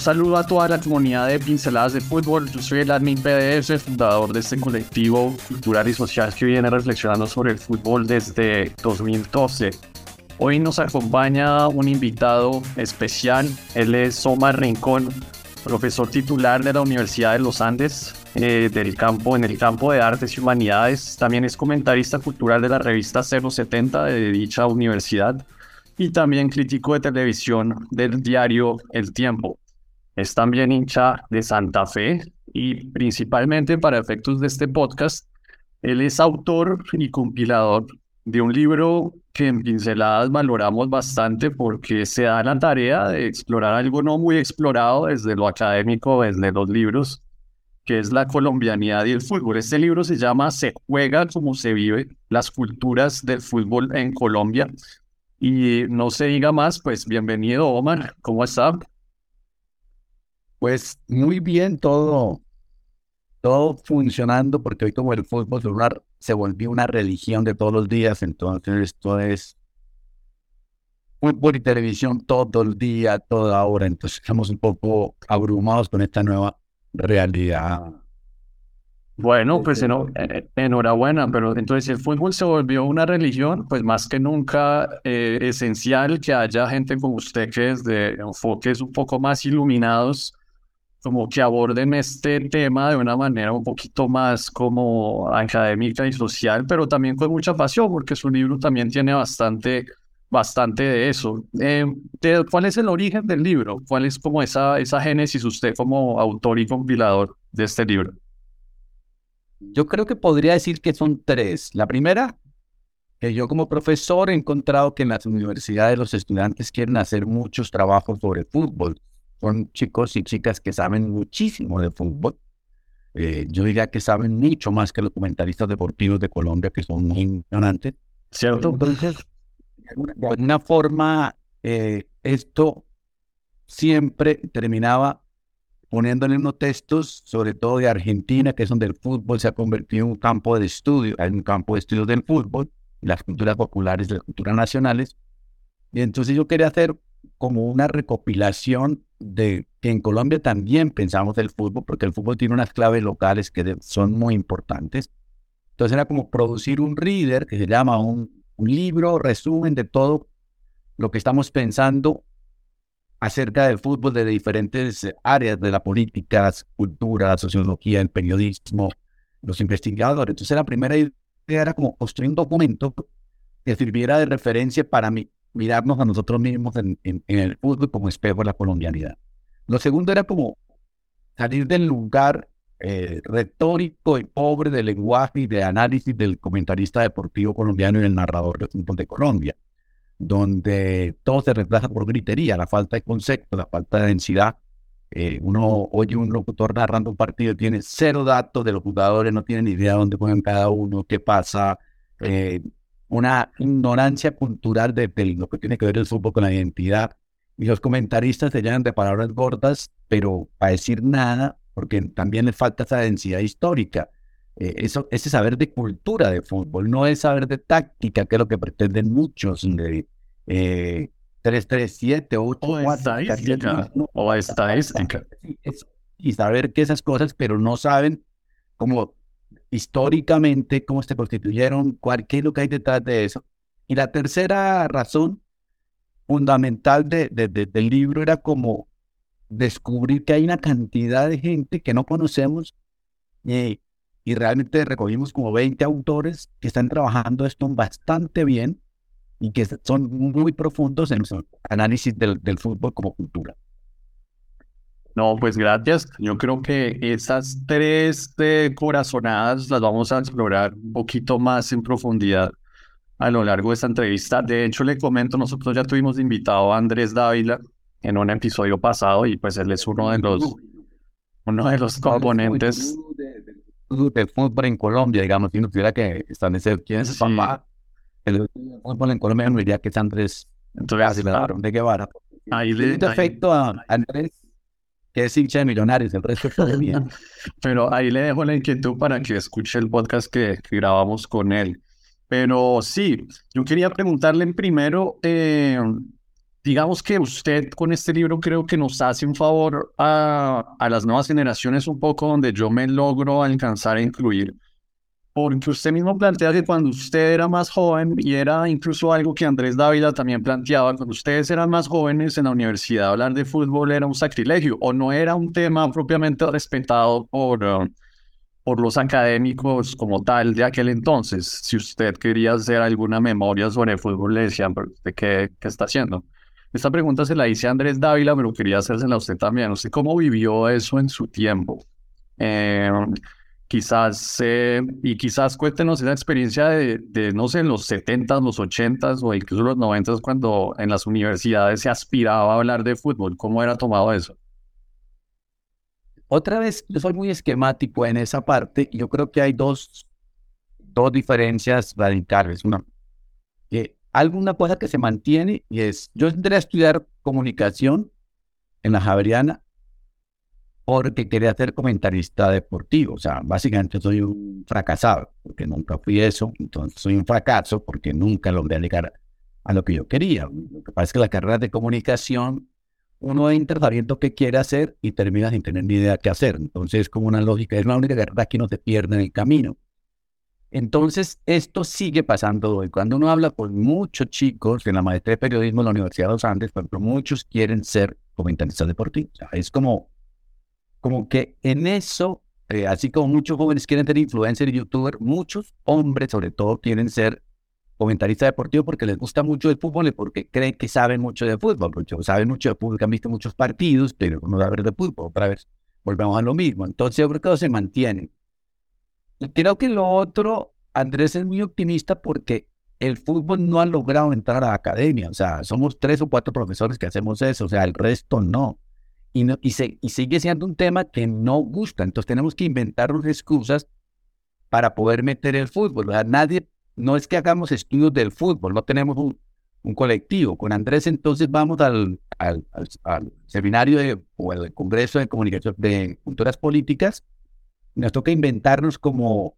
Un saludo a toda la comunidad de Pinceladas de Fútbol. Yo soy el admin PDS, fundador de este colectivo cultural y social que viene reflexionando sobre el fútbol desde 2012. Hoy nos acompaña un invitado especial. Él es Omar Rincón, profesor titular de la Universidad de los Andes eh, del campo, en el campo de Artes y Humanidades. También es comentarista cultural de la revista 070 de dicha universidad y también crítico de televisión del diario El Tiempo. Es también hincha de Santa Fe y principalmente para efectos de este podcast, él es autor y compilador de un libro que en pinceladas valoramos bastante porque se da la tarea de explorar algo no muy explorado desde lo académico, desde los libros, que es la colombianidad y el fútbol. Este libro se llama Se juega como se vive, las culturas del fútbol en Colombia. Y no se diga más, pues bienvenido Omar, ¿cómo está? Pues muy bien todo, todo funcionando, porque hoy como el fútbol celular se volvió una religión de todos los días, entonces esto es fútbol y televisión todo el día, toda hora, entonces estamos un poco abrumados con esta nueva realidad. Bueno, pues eh, enhorabuena, pero entonces el fútbol se volvió una religión, pues más que nunca eh, esencial que haya gente como usted que es de enfoques un poco más iluminados como que aborden este tema de una manera un poquito más como académica y social, pero también con mucha pasión, porque su libro también tiene bastante, bastante de eso. Eh, ¿Cuál es el origen del libro? ¿Cuál es como esa, esa génesis usted como autor y compilador de este libro? Yo creo que podría decir que son tres. La primera, que yo como profesor he encontrado que en las universidades los estudiantes quieren hacer muchos trabajos sobre fútbol son chicos y chicas que saben muchísimo de fútbol. Eh, yo diría que saben mucho más que los comentaristas deportivos de Colombia, que son muy ignorantes. ¿Cierto? Entonces, de alguna forma, eh, esto siempre terminaba poniéndole unos textos, sobre todo de Argentina, que es donde el fútbol se ha convertido en un campo de estudio, en un campo de estudio del fútbol, las culturas populares, las culturas nacionales. Y entonces yo quería hacer como una recopilación de que en Colombia también pensamos el fútbol, porque el fútbol tiene unas claves locales que son muy importantes. Entonces era como producir un reader que se llama un, un libro, resumen de todo lo que estamos pensando acerca del fútbol de diferentes áreas de la política, cultura, sociología, el periodismo, los investigadores. Entonces la primera idea era como construir un documento que sirviera de referencia para mí, mirarnos a nosotros mismos en, el fútbol como espejo de la colombianidad. Lo segundo era como salir del lugar eh, retórico y pobre de lenguaje y de análisis del comentarista deportivo colombiano y el narrador de fútbol de Colombia, donde todo se reemplaza por gritería, la falta de concepto, la falta de densidad. Eh, uno oye un locutor narrando un partido, tiene cero datos de los jugadores, no tiene ni idea de dónde juegan cada uno, qué pasa, eh, una ignorancia cultural de, lo que tiene que ver el fútbol con la identidad. Y los comentaristas se llenan de palabras gordas, pero para decir nada, porque también le falta esa densidad histórica. Eh, eso, ese saber de cultura de fútbol, no es saber de táctica, que es lo que pretenden muchos de eh, 337 o 8 o estadística. o estadística. Y saber que esas cosas, pero no saben cómo históricamente, cómo se constituyeron, cuál, qué es lo que hay detrás de eso. Y la tercera razón fundamental de, del libro era como descubrir que hay una cantidad de gente que no conocemos y, y realmente recogimos como 20 autores que están trabajando esto bastante bien y que son muy profundos en su análisis del, del fútbol como cultura. No, pues gracias. Yo creo que esas tres eh, corazonadas las vamos a explorar un poquito más en profundidad a lo largo de esta entrevista. De hecho, le comento, nosotros ya tuvimos invitado a Andrés Dávila en un episodio pasado y pues él es uno de los, uno de los componentes del fútbol en Colombia, digamos, si no tuviera que establecer quién es papá, el fútbol en Colombia no diría que es Andrés Entonces, claro, de Guevara. Ahí le efecto a Andrés que es hincha de millonarios, el resto está bien. Pero ahí le dejo la inquietud para que escuche el podcast que, grabamos con él. Pero sí, yo quería preguntarle en primero, eh, digamos que usted con este libro creo que nos hace un favor a, a las nuevas generaciones un poco donde yo me logro alcanzar a incluir porque usted mismo plantea que cuando usted era más joven, y era incluso algo que Andrés Dávila también planteaba, cuando ustedes eran más jóvenes en la universidad, hablar de fútbol era un sacrilegio o no era un tema propiamente respetado por, uh, por los académicos como tal de aquel entonces. Si usted quería hacer alguna memoria sobre fútbol, le decían, ¿usted qué, qué está haciendo? Esta pregunta se la hice a Andrés Dávila, pero quería hacérsela a usted también. ¿Usted cómo vivió eso en su tiempo? Eh, quizás, eh, y quizás cuéntenos esa experiencia de, no sé, en los 70 los 80 o incluso los 90 cuando en las universidades se aspiraba a hablar de fútbol. ¿Cómo era tomado eso? Otra vez, soy muy esquemático en esa parte. Yo creo que hay dos, dos diferencias radicales. Una, que alguna cosa que se mantiene y es, yo entré a estudiar comunicación en la Javeriana porque quería ser comentarista deportivo. O sea, básicamente soy un fracasado, porque nunca fui eso. Entonces soy un fracaso porque nunca logré llegar a lo que yo quería. Lo que pasa es que la carrera de comunicación, uno entra sabiendo qué quiere hacer y termina sin tener ni idea qué hacer. Entonces es como una lógica, es la única carrera que no se pierde en el camino. Entonces, esto sigue pasando hoy. Cuando uno habla con muchos chicos en la maestría de periodismo en la Universidad de los Andes, por ejemplo, muchos quieren ser comentaristas deportivos. O sea, es como como que en eso, eh, así como muchos jóvenes quieren ser influencer y youtuber, muchos hombres sobre todo quieren ser comentaristas deportivos porque les gusta mucho el fútbol y porque creen que saben mucho de fútbol, porque saben mucho de fútbol, han visto muchos partidos, pero no saben de fútbol, otra vez volvemos a lo mismo. Entonces yo creo que se mantiene. Y creo que lo otro, Andrés es muy optimista porque el fútbol no ha logrado entrar a la academia, o sea, somos tres o cuatro profesores que hacemos eso, o sea, el resto no y, no, y, se, y sigue siendo un tema que no gusta. Entonces tenemos que inventarnos excusas para poder meter el fútbol. O sea, nadie, no es que hagamos estudios del fútbol, no tenemos un, un colectivo. Con Andrés entonces vamos al, al, al, seminario de, o al Congreso de Comunicación de Culturas Políticas. Nos toca inventarnos como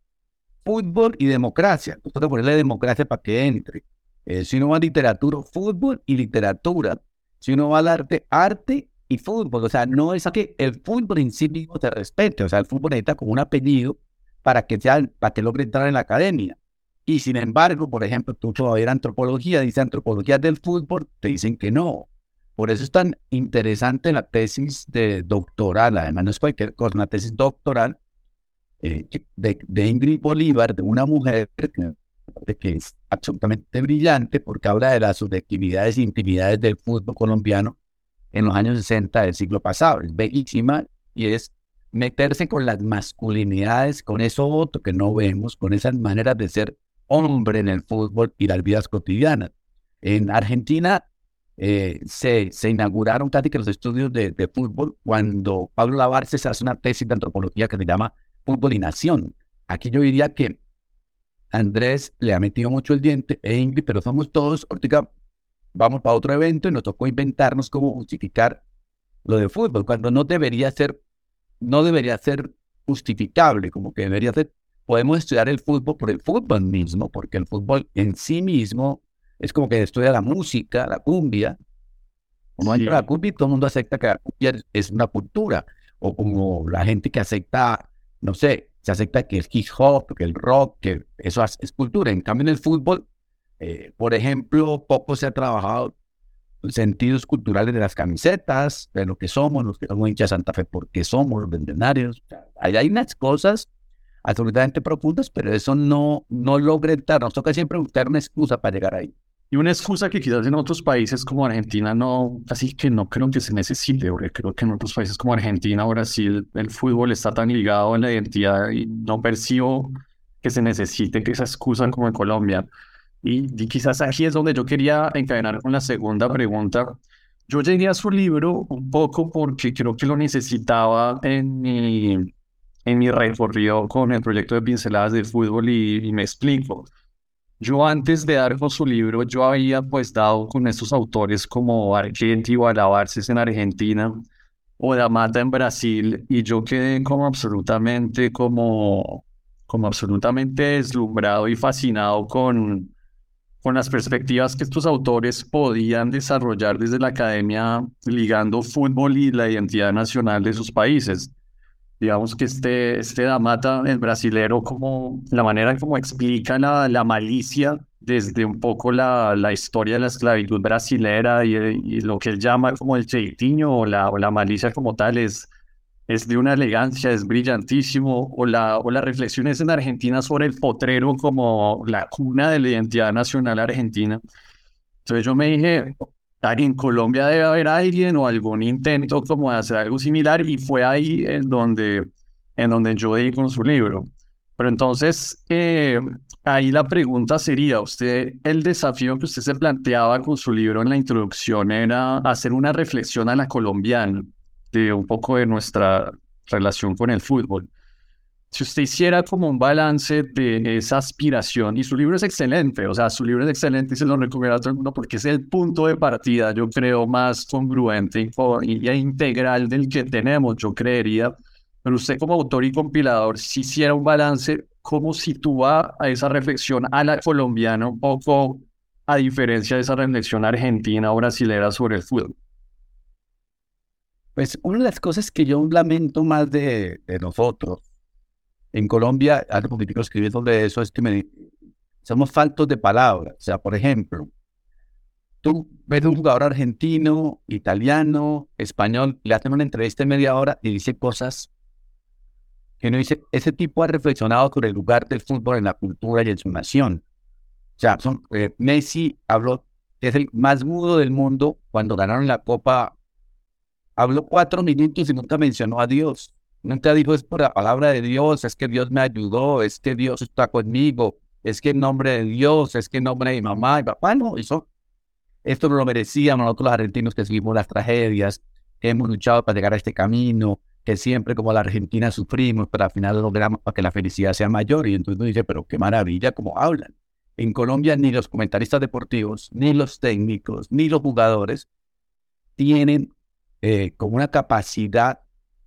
fútbol y democracia. Nos toca ponerle democracia para que entre. Eh, si uno va a literatura, fútbol y literatura. Si uno va al arte, arte fútbol. O sea, no es que el fútbol en sí mismo te respete. O sea, el fútbol necesita como un apellido para que, sea, para que logre entrar en la academia. Y sin embargo, por ejemplo, tú todavía antropología, dice antropología del fútbol, te dicen que no. Por eso es tan interesante la tesis de doctoral, además no es cualquier cosa, una tesis doctoral eh, de, de, Ingrid Bolívar, de una mujer que, que es absolutamente brillante porque habla de las subjetividades e intimidades del fútbol colombiano en los años 60 del siglo pasado. Es bellísima y es meterse con las masculinidades, con eso otro que no vemos, con esas maneras de ser hombre en el fútbol y las vidas cotidianas. En Argentina eh, se, inauguraron casi que los estudios de, fútbol cuando Pablo Lavarces hace una tesis de antropología que se llama Fútbol y Nación. Aquí yo diría que Andrés le ha metido mucho el diente, e Ingrid, pero somos todos, ahorita vamos para otro evento y nos tocó inventarnos cómo justificar lo de fútbol, cuando no debería ser, no debería ser justificable, como que debería ser, podemos estudiar el fútbol por el fútbol mismo, porque el fútbol en sí mismo es como que estudia la música, la cumbia, como entra la cumbia todo el mundo acepta que la cumbia es una cultura, o como la gente que acepta, no sé, se acepta que el hip hop, que el rock, que eso es cultura. En cambio, en el fútbol eh, por ejemplo, poco se ha trabajado sentidos culturales de las camisetas, de lo que somos, los que somos hinchas de Santa Fe, porque somos los vendionarios. Ahí hay unas cosas absolutamente profundas, pero eso no, no logra entrar. Nos toca siempre buscar una excusa para llegar ahí. Y una excusa que quizás en otros países como Argentina no, así que no creo que se necesite, porque creo que en otros países como Argentina Brasil el fútbol está tan ligado a la identidad y no percibo que se necesite que esa excusa como en Colombia. Y, y quizás aquí es donde yo quería encadenar con la segunda pregunta. Yo llegué a su libro un poco porque creo que lo necesitaba en mi, en mi recorrido con el proyecto de pinceladas de fútbol y, y me explico. Yo antes de dar con su libro, yo había pues dado con estos autores como Argenti o Alabarces en Argentina o Damata en Brasil y yo quedé como absolutamente como, como absolutamente deslumbrado y fascinado con, con las perspectivas que estos autores podían desarrollar desde la academia ligando fútbol y la identidad nacional de sus países. Digamos que este, este Damata, el brasilero, como la manera como explica la, la malicia desde un poco la, la historia de la esclavitud brasilera y, lo que él llama como el cheitinho o la, o la malicia como tal es, es de una elegancia, es brillantísimo, o, la, o las reflexiones en Argentina sobre el potrero como la cuna de la identidad nacional argentina. Entonces yo me dije, en Colombia debe haber alguien o algún intento como de hacer algo similar y fue ahí en donde, en donde yo di con su libro. Pero entonces, eh, ahí la pregunta sería, usted, el desafío que usted se planteaba con su libro en la introducción era hacer una reflexión a la colombiana de un poco de nuestra relación con el fútbol si usted hiciera como un balance de esa aspiración, y su libro es excelente, o sea, su libro es excelente y se lo recomiendo a todo el mundo porque es el punto de partida, yo creo, más congruente y, integral del que tenemos, yo creería. Pero usted como autor y compilador, si hiciera un balance, ¿cómo sitúa a esa reflexión a la colombiana un poco a diferencia de esa reflexión argentina o brasilera sobre el fútbol? Pues una de las cosas que yo lamento más de, de nosotros en Colombia, algo poquitico escribí sobre eso, es que me, somos faltos de palabras. O sea, por ejemplo, tú ves un jugador argentino, italiano, español, le hacen una entrevista de media hora y dice cosas que uno dice, ese tipo ha reflexionado sobre el lugar del fútbol en la cultura y en su nación. O sea, son, eh, Messi habló, es el más mudo del mundo cuando ganaron la Copa. Habló cuatro minutos y nunca mencionó a Dios. Nunca dijo es por la palabra de Dios, es que Dios me ayudó, es que Dios está conmigo, es que en nombre de Dios, es que en nombre de mi mamá y papá, no, eso, esto no lo merecíamos nosotros los argentinos que seguimos las tragedias, hemos luchado para llegar a este camino, que siempre como la Argentina sufrimos, pero al final logramos para que la felicidad sea mayor. Y entonces uno dice, pero qué maravilla como hablan. En Colombia ni los comentaristas deportivos, ni los técnicos, ni los jugadores tienen eh, como una capacidad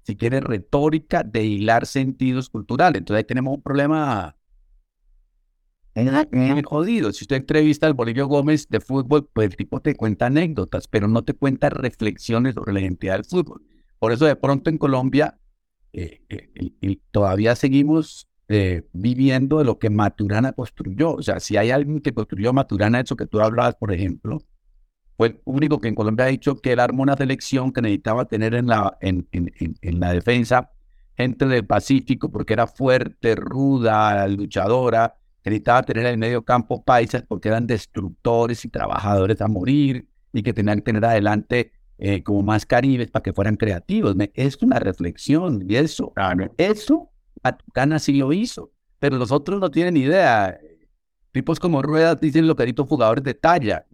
si quiere, retórica de hilar sentidos culturales. Entonces ahí tenemos un problema muy jodido. Si usted entrevista al Bolillo Gómez de fútbol, pues el tipo te cuenta anécdotas, pero no te cuenta reflexiones sobre la identidad del fútbol. Por eso de pronto en Colombia eh, eh, todavía seguimos eh, viviendo de lo que Maturana construyó. O sea, si hay alguien que construyó Maturana, eso que tú hablabas, por ejemplo, fue el único que en Colombia ha dicho que él armó una selección que necesitaba tener en la, en, en, en, la defensa gente del Pacífico porque era fuerte, ruda, luchadora, necesitaba tener en el medio campo paisas porque eran destructores y trabajadores a morir y que tenían que tener adelante eh, como más caribes para que fueran creativos. Es una reflexión y eso, eso Matucana sí lo hizo, pero los otros no tienen idea. Tipos como Ruedas dicen lo que dicho jugadores de talla.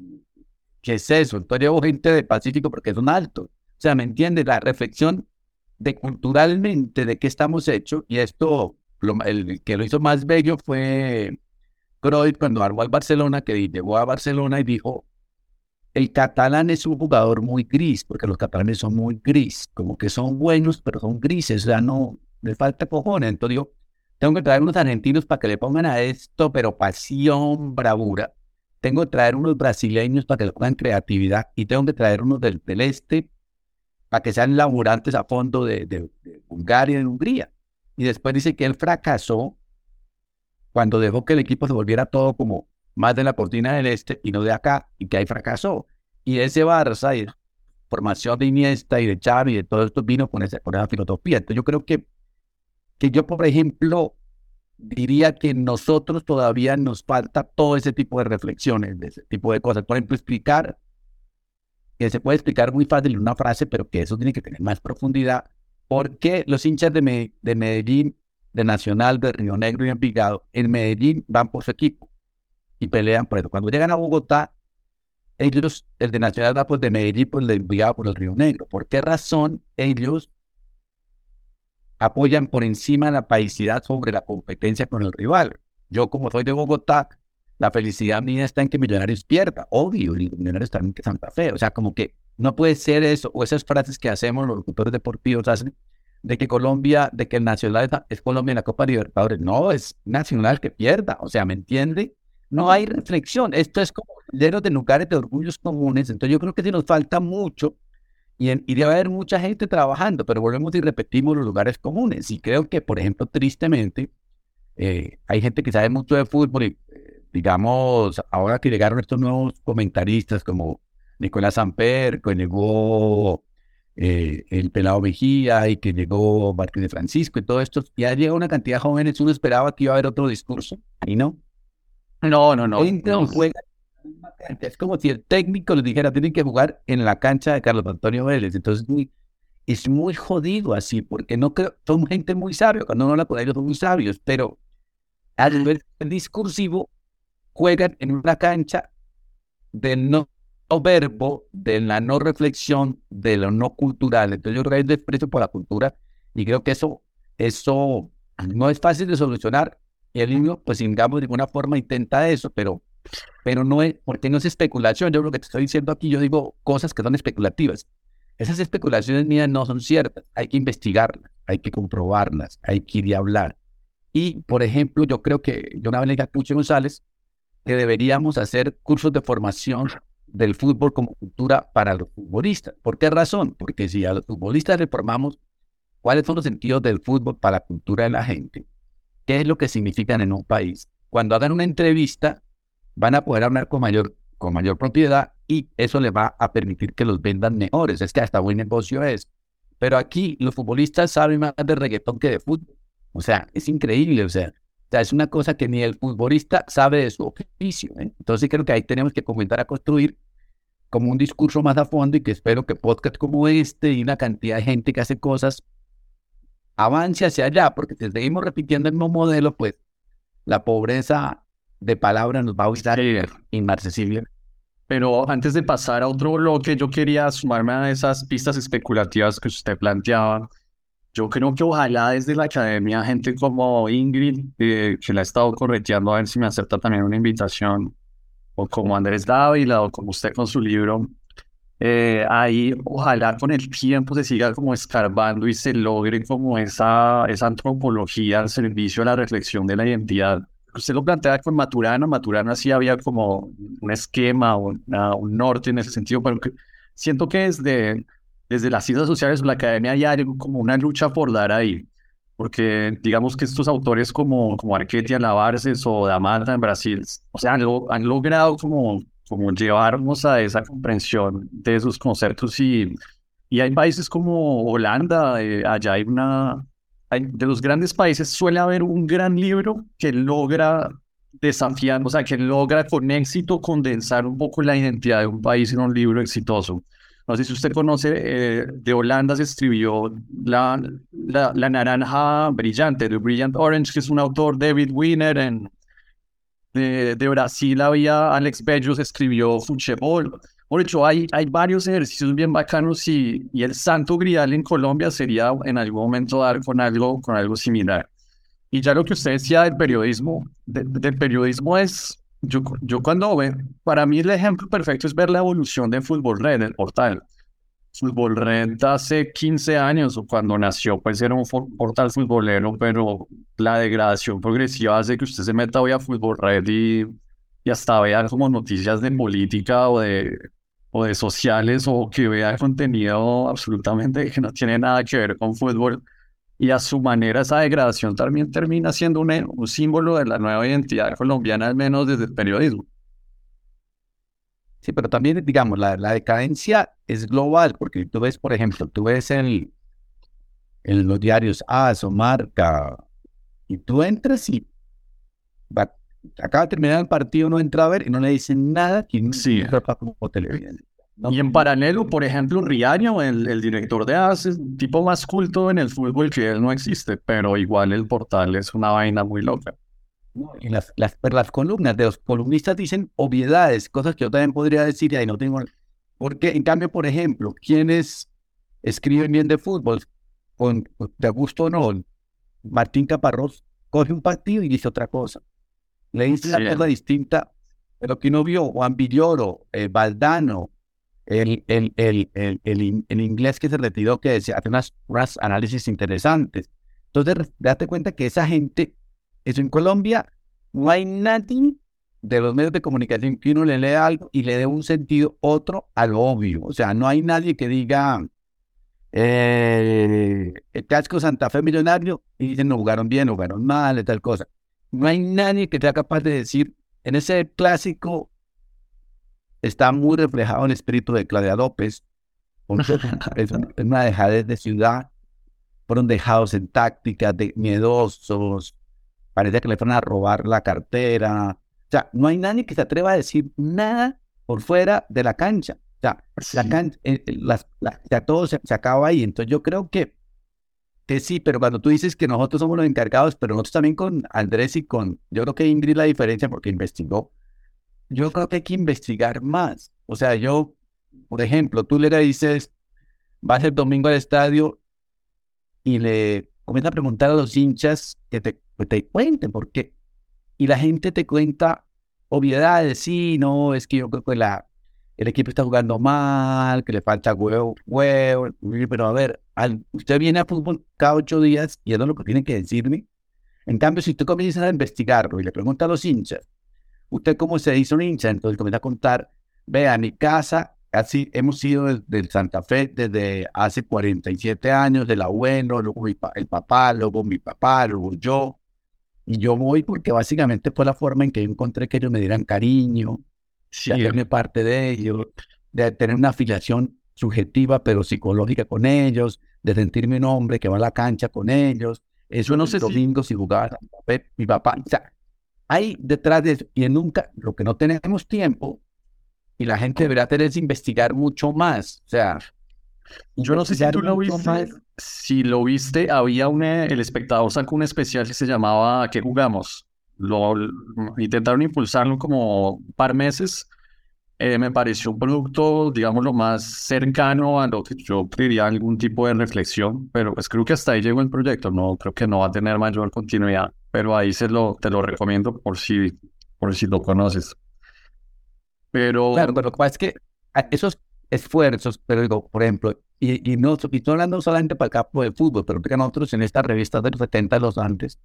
¿Qué es eso? Entonces llevo gente de Pacífico porque son altos. O sea, ¿me entiendes? La reflexión de culturalmente de qué estamos hechos, y esto, el que lo hizo más bello fue Cruyff cuando armó al Barcelona, que llegó a Barcelona y dijo, el catalán es un jugador muy gris, porque los catalanes son muy gris, como que son buenos, pero son grises, o sea, no, les falta cojones. Entonces digo, tengo que traer unos argentinos para que le pongan a esto, pero pasión, bravura tengo que traer unos brasileños para que le pongan creatividad y tengo que traer unos del, este para que sean laburantes a fondo de, de, Bulgaria y de Hungría. Y después dice que él fracasó cuando dejó que el equipo se volviera todo como más de la cortina del este y no de acá, y que ahí fracasó. Y ese Barça y formación de Iniesta y de Xavi y de todo esto vino con esa, con esa filosofía. Entonces yo creo que, que yo, por ejemplo, diría que nosotros todavía nos falta todo ese tipo de reflexiones, de ese tipo de cosas. Por ejemplo, explicar, que se puede explicar muy fácil en una frase, pero que eso tiene que tener más profundidad. ¿Por qué los hinchas de, de Medellín, de Nacional, de Río Negro y Envigado, en Medellín van por su equipo y pelean por eso? Cuando llegan a Bogotá, ellos, el de Nacional va pues de Medellín, pues de Envigado por el Río Negro. ¿Por qué razón ellos apoyan por encima la paicidad sobre la competencia con el rival. Yo, como soy de Bogotá, la felicidad mía está en que Millonarios pierda, obvio, y Millonarios también que Santa Fe. O sea, como que no puede ser eso, o esas frases que hacemos los locutores deportivos hacen, de que Colombia, de que el Nacional es, Colombia en la Copa Libertadores. No, es Nacional que pierda. O sea, ¿me entiende? No hay reflexión. Esto es como lleno de lugares de orgullos comunes. Entonces yo creo que si nos falta mucho y, debe haber mucha gente trabajando, pero volvemos y repetimos los lugares comunes. Y creo que, por ejemplo, tristemente, eh, hay gente que sabe mucho de fútbol y, eh, digamos, ahora que llegaron estos nuevos comentaristas como Nicolás Samper, que llegó eh, el Pelado Mejía y que llegó Martín de Francisco y todo esto, ya llega una cantidad de jóvenes, uno esperaba que iba a haber otro discurso, y no. No, no, no. no. Juega es como si el técnico les dijera, tienen que jugar en la cancha de Carlos Antonio Vélez. Entonces, es muy jodido así, porque no creo, son gente muy sabia, cuando uno la puede ellos son muy sabios, pero al nivel discursivo juegan en una cancha de no, verbo, de la no reflexión, de lo no cultural. Entonces yo creo que desprecio por la cultura y creo que eso, eso no es fácil de solucionar. Y el niño, pues digamos, de alguna forma intenta eso, pero pero no es, porque no es especulación. Yo lo que te estoy diciendo aquí, yo digo cosas que son especulativas. Esas especulaciones mías no son ciertas. Hay que investigarlas, hay que comprobarlas, hay que ir y hablar. Y, por ejemplo, yo creo que yo una vez le dije a González que deberíamos hacer cursos de formación del fútbol como cultura para los futbolistas. ¿Por qué razón? Porque si a los futbolistas le formamos cuáles son los sentidos del fútbol para la cultura de la gente, qué es lo que significan en un país, cuando hagan una entrevista, van a poder hablar con mayor, con mayor propiedad y eso les va a permitir que los vendan mejores. Es que hasta buen negocio es. Pero aquí los futbolistas saben más de reggaetón que de fútbol. O sea, es increíble. O sea, es una cosa que ni el futbolista sabe de su oficio. ¿eh? Entonces creo que ahí tenemos que comenzar a construir como un discurso más a fondo y que espero que podcast como este y una cantidad de gente que hace cosas avance hacia allá, porque si seguimos repitiendo el mismo modelo, pues la pobreza de palabra nos va a gustar inmarcesible. Pero antes de pasar a otro bloque, yo quería sumarme a esas pistas especulativas que usted planteaba. Yo creo que ojalá desde la academia, gente como Ingrid, eh, que la ha estado correteando a ver si me acepta también una invitación, o como Andrés Dávila, o como usted con su libro, eh, ahí ojalá con el tiempo se siga como escarbando y se logre como esa, esa antropología al servicio de la reflexión de la identidad usted lo plantea con Maturana, Maturana sí había como un esquema o un norte en ese sentido, pero siento que desde, desde las ciencias sociales la academia hay algo como una lucha por dar ahí, porque digamos que estos autores como, como Arquetia Lavarces o Damata en Brasil, o sea, han, han logrado como, como llevarnos a esa comprensión de esos conceptos y, y hay países como Holanda, eh, allá hay una de los grandes países suele haber un gran libro que logra desafiar, o sea, que logra con éxito condensar un poco la identidad de un país en un libro exitoso. No sé si usted conoce, eh, de Holanda se escribió la, la, Naranja Brillante, The Brilliant Orange, que es un autor, David Wiener. En, de, de Brasil había Alex Bellos, escribió Fuchebol. Por hecho, hay, hay varios ejercicios bien bacanos y, y el santo grial en Colombia sería en algún momento dar con algo, con algo similar. Y ya lo que usted decía del periodismo, del periodismo es, yo, yo cuando ve, para mí el ejemplo perfecto es ver la evolución de Fútbol Red, el portal. Fútbol Red hace 15 años o cuando nació, pues era un portal futbolero, pero la degradación progresiva hace que usted se meta hoy a Fútbol Red y, y hasta vea como noticias de política o de o de sociales o que vea contenido absolutamente que no tiene nada que ver con fútbol. Y a su manera esa degradación también termina siendo un, un símbolo de la nueva identidad colombiana, al menos desde el periodismo. Sí, pero también, digamos, la, la decadencia es global, porque tú ves, por ejemplo, tú ves en, en los diarios AS o Marca, y tú entras y acaba de terminar el partido, no entra a ver y no le dicen nada y sí. como televidente. Y en paralelo, por ejemplo, Riaño, el, el director de ACE, tipo más culto en el fútbol que él no existe, pero igual el portal es una vaina muy loca. y las, las, las columnas de los columnistas dicen obviedades, cosas que yo también podría decir y ahí no tengo. Porque, en cambio, por ejemplo, quienes escriben bien de fútbol, con, de gusto o no, Martín Caparrós coge un partido y dice otra cosa. Le dice la cosa distinta de lo que uno vio. Juan Villoro, eh, Valdano, el, el, el, el, inglés que se retiró, que hace unas, unas análisis interesantes. Entonces, date cuenta que esa gente, eso en Colombia, no hay nadie de los medios de comunicación que uno le lea algo y le dé un sentido otro a lo obvio. O sea, no hay nadie que diga eh, el casco Santa Fe Millonario y dicen no jugaron bien, no jugaron mal, tal cosa. No hay nadie que sea capaz de decir, en ese clásico está muy reflejado el espíritu de Claudia López. es una dejadez de ciudad. Fueron dejados en tácticas de miedosos. Parece que le fueron a robar la cartera. O sea, no hay nadie que se atreva a decir nada por fuera de la cancha. O sea, la cancha, eh, eh, todo se, acaba ahí. Entonces yo creo que sí, pero cuando tú dices que nosotros somos los encargados, pero nosotros también con Andrés y con, yo creo que Ingrid la diferencia porque investigó yo creo que hay que investigar más. O sea, yo, por ejemplo, tú le dices, vas el domingo al estadio y le comienza a preguntar a los hinchas que te, que te cuenten por qué. Y la gente te cuenta obviedades, sí, no, es que yo creo que la, el equipo está jugando mal, que le falta huevo, huevo, pero a ver, usted viene a fútbol cada ocho días y eso es lo que tiene que decirme. En cambio, si tú comienzas a investigarlo y le preguntas a los hinchas, ¿usted cómo se hizo un hincha? Entonces comienza a contar, vea, mi casa, así hemos sido del Santa Fe desde hace 47 años, del abuelo, luego el papá, luego mi papá, luego yo. Y yo voy porque básicamente fue la forma en que encontré que ellos me dieran cariño, de hacerme parte de ellos, de tener una afiliación subjetiva pero psicológica con ellos, de sentirme un hombre que va a la cancha con ellos. Eso no sé domingos si... y jugaba mi papá. O sea, hay detrás de eso, y nunca, lo que no tenemos tiempo, y la gente deberá tener es investigar mucho más. O sea, yo no sé si tú lo viste. Si lo viste, había una, el espectador sacó un especial que se llamaba ¿Qué jugamos? Lo, intentaron impulsarlo como un par meses. Eh, me pareció un producto, digamos, lo más cercano a lo que yo creería algún tipo de reflexión, pero pues creo que hasta ahí llegó el proyecto. No creo que no va a tener mayor continuidad pero ahí se lo, te lo recomiendo por si, por si lo conoces. Pero... Claro, pero es que esos esfuerzos, pero digo, por ejemplo, y, y no y hablando solamente para el campo de fútbol, pero que nosotros en esta revista de los 70 los antes,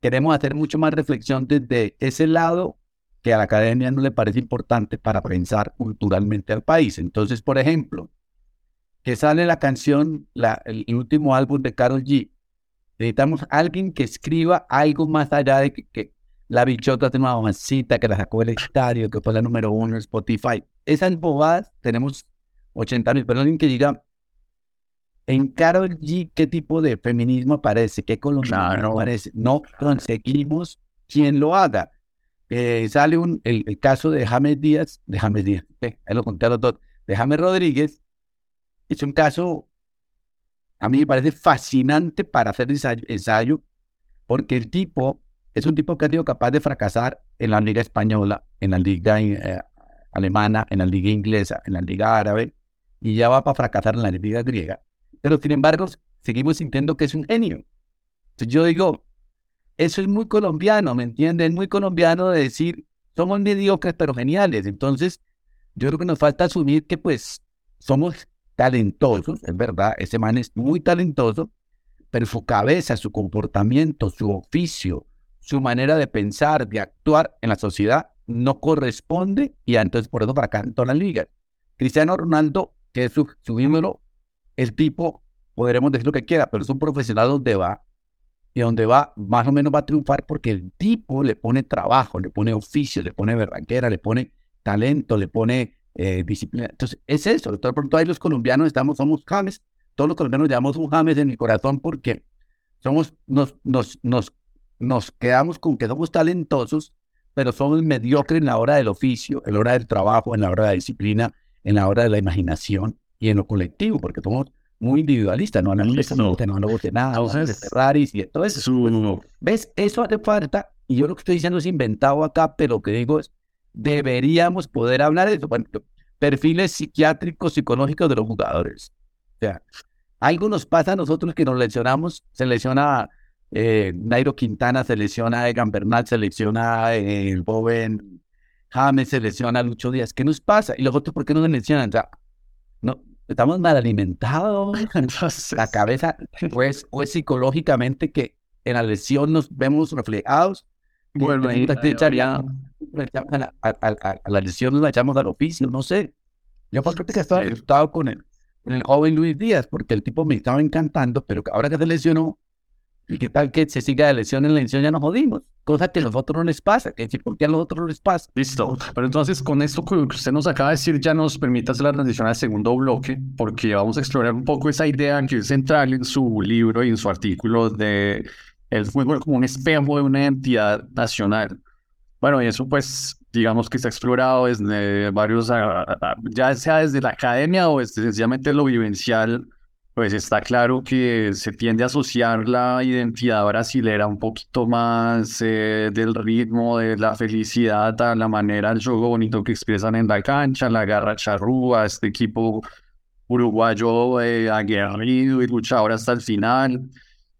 queremos hacer mucho más reflexión desde ese lado que a la academia no le parece importante para pensar culturalmente al país. Entonces, por ejemplo, que sale la canción, la, el último álbum de Carol G, Necesitamos alguien que escriba algo más allá de que, la bichota tiene una mamacita que la sacó del estadio, que fue la número uno en Spotify. Esas bobadas tenemos 80 mil, pero alguien que diga, en Carol G, ¿qué tipo de feminismo aparece? ¿Qué colombiano aparece? No conseguimos quien lo haga. Eh, sale un, el, caso de James Díaz, de James Díaz, eh, ahí lo conté a los dos, de James Rodríguez, es un caso a mí me parece fascinante para hacer ensayo, porque el tipo es un tipo que ha sido capaz de fracasar en la liga española, en la liga eh, alemana, en la liga inglesa, en la liga árabe, y ya va para fracasar en la liga griega. Pero sin embargo, seguimos sintiendo que es un genio. Entonces yo digo, eso es muy colombiano, ¿me entienden? Muy colombiano de decir, somos mediocres pero geniales. Entonces, yo creo que nos falta asumir que pues somos talentosos, es verdad, ese man es muy talentoso, pero su cabeza, su comportamiento, su oficio, su manera de pensar, de actuar en la sociedad no corresponde y entonces por eso acá en la liga. Cristiano Ronaldo, que es su, su el tipo, podremos decir lo que quiera, pero es un profesional donde va y donde va, más o menos va a triunfar porque el tipo le pone trabajo, le pone oficio, le pone verranquera, le pone talento, le pone eh, disciplina. Entonces, es eso. De pronto ahí los colombianos estamos, somos James, todos los colombianos llamamos un James en mi corazón porque somos, nos, nos, nos nos quedamos con que somos talentosos, pero somos mediocres en la hora del oficio, en la hora del trabajo, en la hora de la disciplina, en la hora de la imaginación y en lo colectivo, porque somos muy individualistas, no hablamos de no, no hablamos de nada, de Ferraris y todo eso. ¿Ves? Eso hace falta, y yo lo que estoy diciendo es inventado acá, pero lo que digo es, deberíamos poder hablar de eso. perfiles psiquiátricos, psicológicos de los jugadores. O sea, algo nos pasa a nosotros que nos lesionamos, se lesiona eh, Nairo Quintana, se lesiona Egan Bernal, se lesiona eh, el joven James, se lesiona Lucho Díaz. ¿Qué nos pasa? Y los otros, ¿por qué no se lesionan? O sea, no, estamos mal alimentados, la cabeza, pues, pues psicológicamente que en la lesión nos vemos reflejados. Bueno, ahí a, la lesión nos la echamos al oficio, no sé. Yo por que estaba asustado con el, con el joven Luis Díaz, porque el tipo me estaba encantando, pero ahora que se lesionó, ¿Y qué tal que se siga de lesión en la lesión? Ya nos jodimos. Cosa que a los otros no les pasa. Que decir, ¿por qué a los otros no les pasa? Listo. Pero entonces, con esto que usted nos acaba de decir, ya nos permite hacer la transición al segundo bloque, porque vamos a explorar un poco esa idea que es central en su libro y en su artículo de el fútbol como un espejo de una entidad nacional. Bueno, y eso pues digamos que se ha explorado desde varios, ya sea desde la academia o desde sencillamente lo vivencial pues está claro que se tiende a asociar la identidad brasilera un poquito más eh, del ritmo, de la felicidad, a la manera, el juego bonito que expresan en la cancha, la garra charrúa, este equipo uruguayo eh, aguerrido y luchador hasta el final.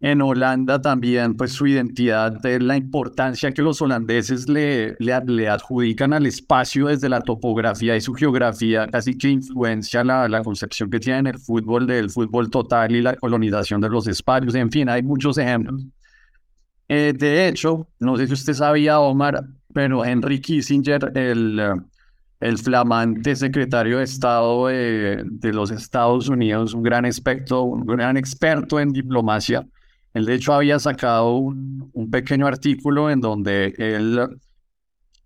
En Holanda también, pues su identidad, de la importancia que los holandeses le, le, adjudican al espacio desde la topografía y su geografía, casi que influencia la, la concepción que tienen el fútbol, del fútbol total y la colonización de los espacios. En fin, hay muchos ejemplos. Eh, de hecho, no sé si usted sabía, Omar, pero Henry Kissinger, el, el flamante secretario de Estado de, de los Estados Unidos, un gran experto, un gran experto en diplomacia, él de hecho había sacado un, pequeño artículo en donde él,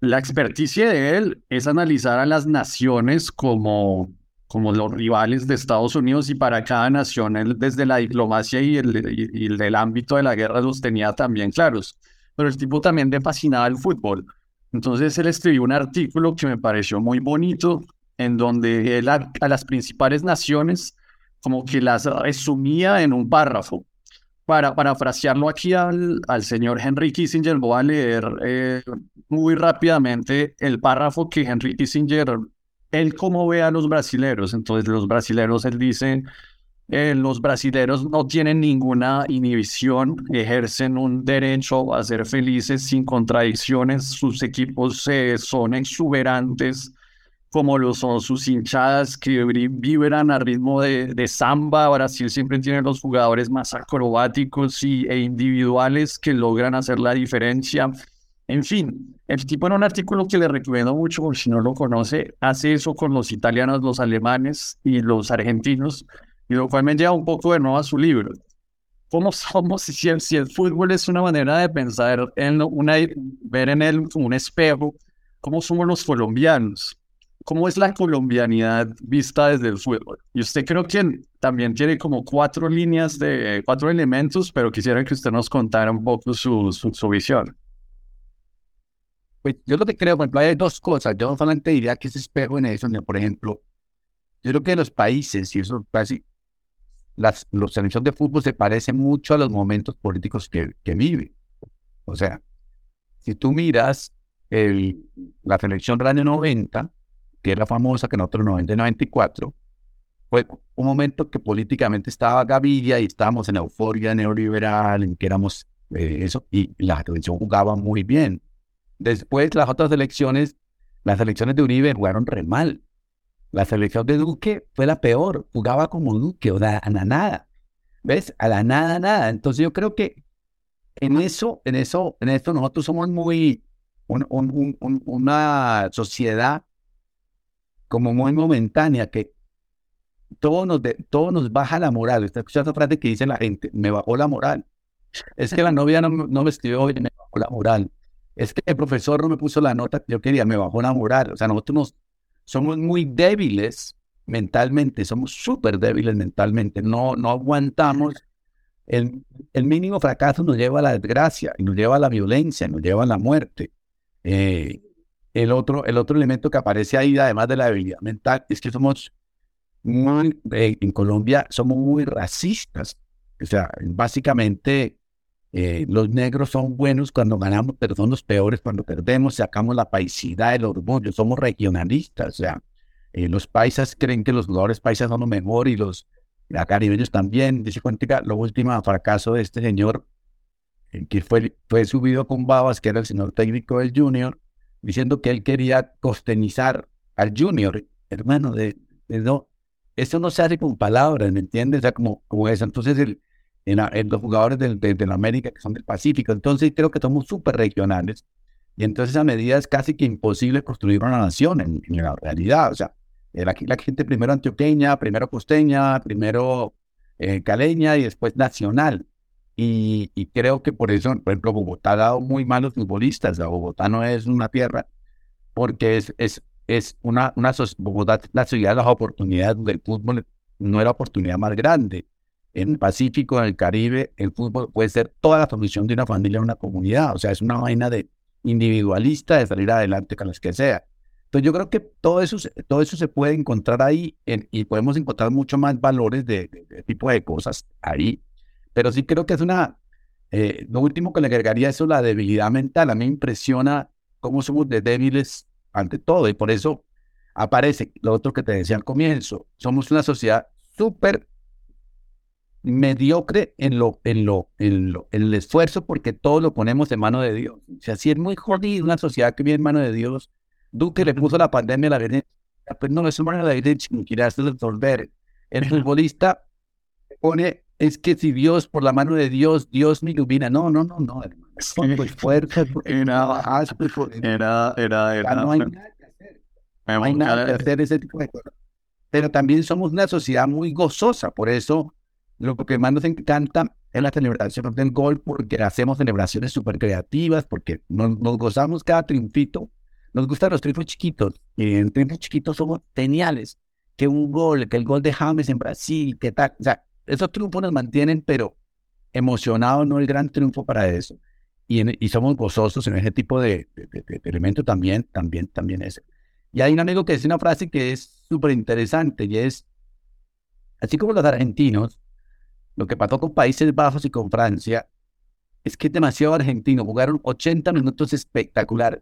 la experticia de él es analizar a las naciones como, como los rivales de Estados Unidos y para cada nación él desde la diplomacia y el, y, el ámbito de la guerra los tenía también claros. Pero el tipo también le fascinaba el fútbol. Entonces él escribió un artículo que me pareció muy bonito en donde él a las principales naciones como que las resumía en un párrafo para parafrasearlo aquí al, al señor Henry Kissinger, voy a leer eh, muy rápidamente el párrafo que Henry Kissinger, él cómo ve a los brasileros. Entonces, los brasileros, él dice, eh, los brasileros no tienen ninguna inhibición, ejercen un derecho a ser felices sin contradicciones, sus equipos eh, son exuberantes, como lo son sus hinchadas que vibran a ritmo de, de, samba. Brasil siempre tiene los jugadores más acrobáticos y, e individuales que logran hacer la diferencia. En fin, el tipo en un artículo que le recomiendo mucho, por si no lo conoce, hace eso con los italianos, los alemanes y los argentinos, y lo cual me lleva un poco de nuevo a su libro. ¿Cómo somos si el, si el fútbol es una manera de pensar en una, ver en él como un espejo? ¿Cómo somos los colombianos? Cómo es la colombianidad vista desde el fútbol. Y usted creo que también tiene como cuatro líneas de cuatro elementos, pero quisiera que usted nos contara un poco su, su, visión. Pues yo lo que creo, por ejemplo, hay dos cosas. Yo solamente diría que ese espejo en eso, por ejemplo, yo creo que los países, y eso casi, las, los selecciones de fútbol se parecen mucho a los momentos políticos que, que viven. O sea, si tú miras el, la selección del año 90, que era famosa, que en otro 90 94, fue un momento que políticamente estaba Gaviria y estábamos en euforia neoliberal, en que éramos eh, eso, y la televisión jugaba muy bien. Después, las otras elecciones, las elecciones de Uribe jugaron re mal. La selección de Duque fue la peor, jugaba como Duque, o sea, a la nada. ¿Ves? A la nada, nada. Entonces yo creo que en eso, en eso, en esto nosotros somos muy una sociedad como muy momentánea, que todo nos, de, todo nos baja la moral. Está escuchando esa frase que dice la gente, me bajó la moral. Es que la novia no, no me escribió hoy, me bajó la moral. Es que el profesor no me puso la nota que yo quería, me bajó la moral. O sea, nosotros nos, somos muy débiles mentalmente, somos súper débiles mentalmente. No, no aguantamos el, el, mínimo fracaso nos lleva a la desgracia, nos lleva a la violencia, nos lleva a la muerte. Eh, el, otro, el otro elemento que aparece ahí, además de la debilidad mental, es que somos muy, eh, en Colombia somos muy racistas. O sea, básicamente eh, los negros son buenos cuando ganamos, pero son los peores cuando perdemos, sacamos la paisidad, el orgullo, somos regionalistas. O sea, los paisas creen que los jugadores paisas son lo mejor y los caribeños también. Dice cuenta lo último fracaso de este señor, que fue, fue subido con babas, que era el señor técnico del Junior, diciendo que él quería costenizar al Junior, hermano, de, no, eso no se hace con palabras, ¿me entiendes? O sea, como, como eso. Entonces, el, en, los jugadores del, de, la América que son del Pacífico, entonces creo que somos súper regionales. Y entonces a medida es casi que imposible construir una nación en, la realidad. O sea, aquí la gente primero antioqueña, primero costeña, primero eh, caleña y después nacional. Y, creo que por eso, por ejemplo, Bogotá ha dado muy malos futbolistas. Bogotá no es una tierra porque es, es, es una, una Bogotá, la ciudad de las oportunidades del fútbol no era oportunidad más grande. En el Pacífico, en el Caribe, el fútbol puede ser toda la solución de una familia, de una comunidad. O sea, es una vaina de individualista de salir adelante con las que sea. Entonces yo creo que todo eso, todo eso se puede encontrar ahí y podemos encontrar mucho más valores de, tipo de cosas ahí. Pero sí creo que es una... Eh, lo último que le agregaría eso, la debilidad mental. A mí me impresiona cómo somos de débiles ante todo y por eso aparece lo otro que te decía al comienzo. Somos una sociedad súper mediocre en lo, en lo, en lo, en el esfuerzo porque todo lo ponemos en mano de Dios. O sea, si es muy jodido una sociedad que viene en mano de Dios, Duque le puso la pandemia a la violencia, pues no es una la violencia ni quiere resolver. El futbolista pone, es que si Dios, por la mano de Dios, Dios me ilumina. No, no, no, no, hermano. Fuerza, era, era, era, era, No hay nada que hacer. No hay nada que hacer ese tipo de cosas. Pero también somos una sociedad muy gozosa, por eso lo que más nos encanta es la celebración del gol, porque hacemos celebraciones súper creativas, porque nos, nos gozamos cada triunfito nos gustan los triunfos chiquitos. Y en triunfos chiquitos somos geniales. Que un gol, que el gol de James en Brasil, que tal. O sea, esos triunfos nos mantienen, pero emocionados, no el gran triunfo para eso. Y, y somos gozosos en ese tipo de, de, elemento también, también, también es. Y hay un amigo que dice una frase que es súper interesante y es, así como los argentinos, lo que pasó con Países Bajos y con Francia, es que es demasiado argentino. Jugaron 80 minutos espectaculares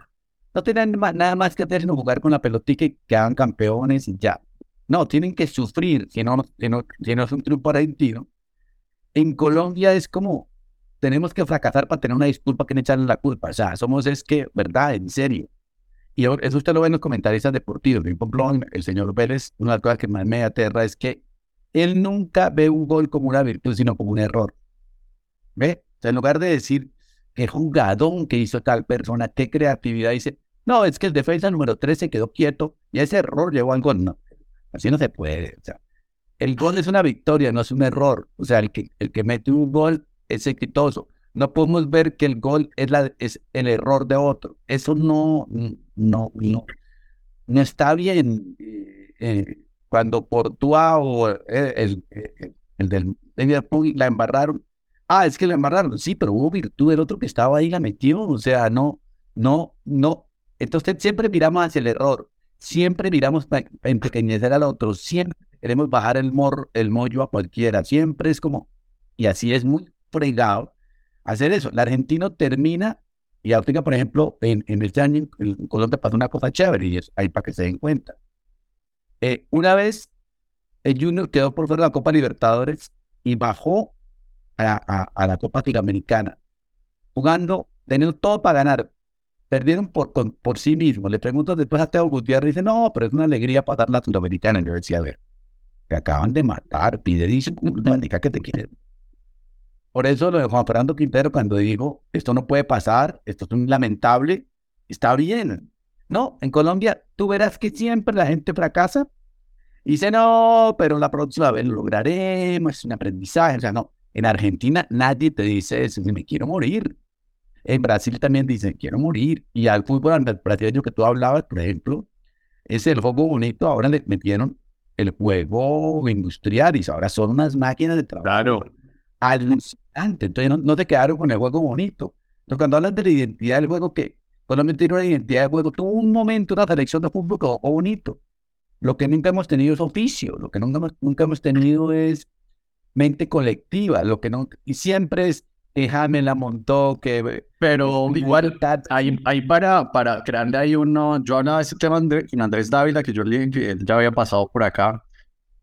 no tienen nada más que hacer sino jugar con la pelotita y quedan campeones y ya. No, tienen que sufrir, si no, si no, si no es un triunfo argentino. En Colombia es como, tenemos que fracasar para tener una disculpa que no echarle la culpa. O sea, somos es que, ¿verdad? En serio. Y eso usted lo ve en los comentaristas deportivos. Por ejemplo, el señor Vélez, una de las cosas que más me aterra es que él nunca ve un gol como una virtud, sino como un error. ¿Ve? O sea, en lugar de decir, qué jugadón que hizo tal persona, qué creatividad. Dice, no, es que el defensa número 13 quedó quieto y ese error llegó al gol. No, así no se puede. O sea, el gol es una victoria, no es un error. O sea, el que, el que mete un gol es exitoso. No podemos ver que el gol es, la, es el error de otro. Eso no, no, no, no está bien. Eh, eh, cuando Portua o eh, el, el, del Liverpool la embarraron, Ah, es que la embarraron. Sí, pero hubo virtud del otro que estaba ahí, la metió. O sea, no, no, no. Entonces siempre miramos hacia el error. Siempre miramos para empequeñecer al otro. Siempre queremos bajar el, mor, el mollo a cualquiera. Siempre es como, y así es muy fregado hacer eso. El argentino termina, y ahorita, por ejemplo, en, en este año en Colombia pasó una cosa chévere, y ahí para que se den cuenta. Eh, una vez el Junior quedó por fuera de la Copa Libertadores y bajó a, la Copa Sudamericana, jugando, teniendo todo para ganar. Perdieron por, por sí mismos. Le pregunto después a Teo Gutiérrez y dice, no, pero es una alegría pasar la Sudamericana. Y yo decía, a ver, te acaban de matar, pide disculpas, que te quieren. Por eso lo de Juan Fernando Quintero cuando dijo, esto no puede pasar, esto es un lamentable, está bien. No, en Colombia tú verás que siempre la gente fracasa y dice, no, pero la próxima vez lo lograremos, es un aprendizaje. O sea, no, en Argentina nadie te dice eso, me quiero morir. En Brasil también dicen, quiero morir. Y al fútbol brasileño que tú hablabas, por ejemplo, es el juego bonito. Ahora le metieron el juego industrial y ahora son unas máquinas de trabajo. Claro. alucinante. Entonces no, te quedaron con el juego bonito. Entonces cuando hablas de la identidad del juego, que Colombia tiene una identidad del juego, tuvo un momento, una selección de fútbol que jugó bonito. Lo que nunca hemos tenido es oficio, lo que nunca hemos, nunca hemos tenido es mente colectiva, lo que no, y siempre es déjame la montó, que... Pero igual, ahí, ahí para, para crearle ahí uno, yo hablaba de ese tema con Andrés Dávila, que yo le que él ya había pasado por acá,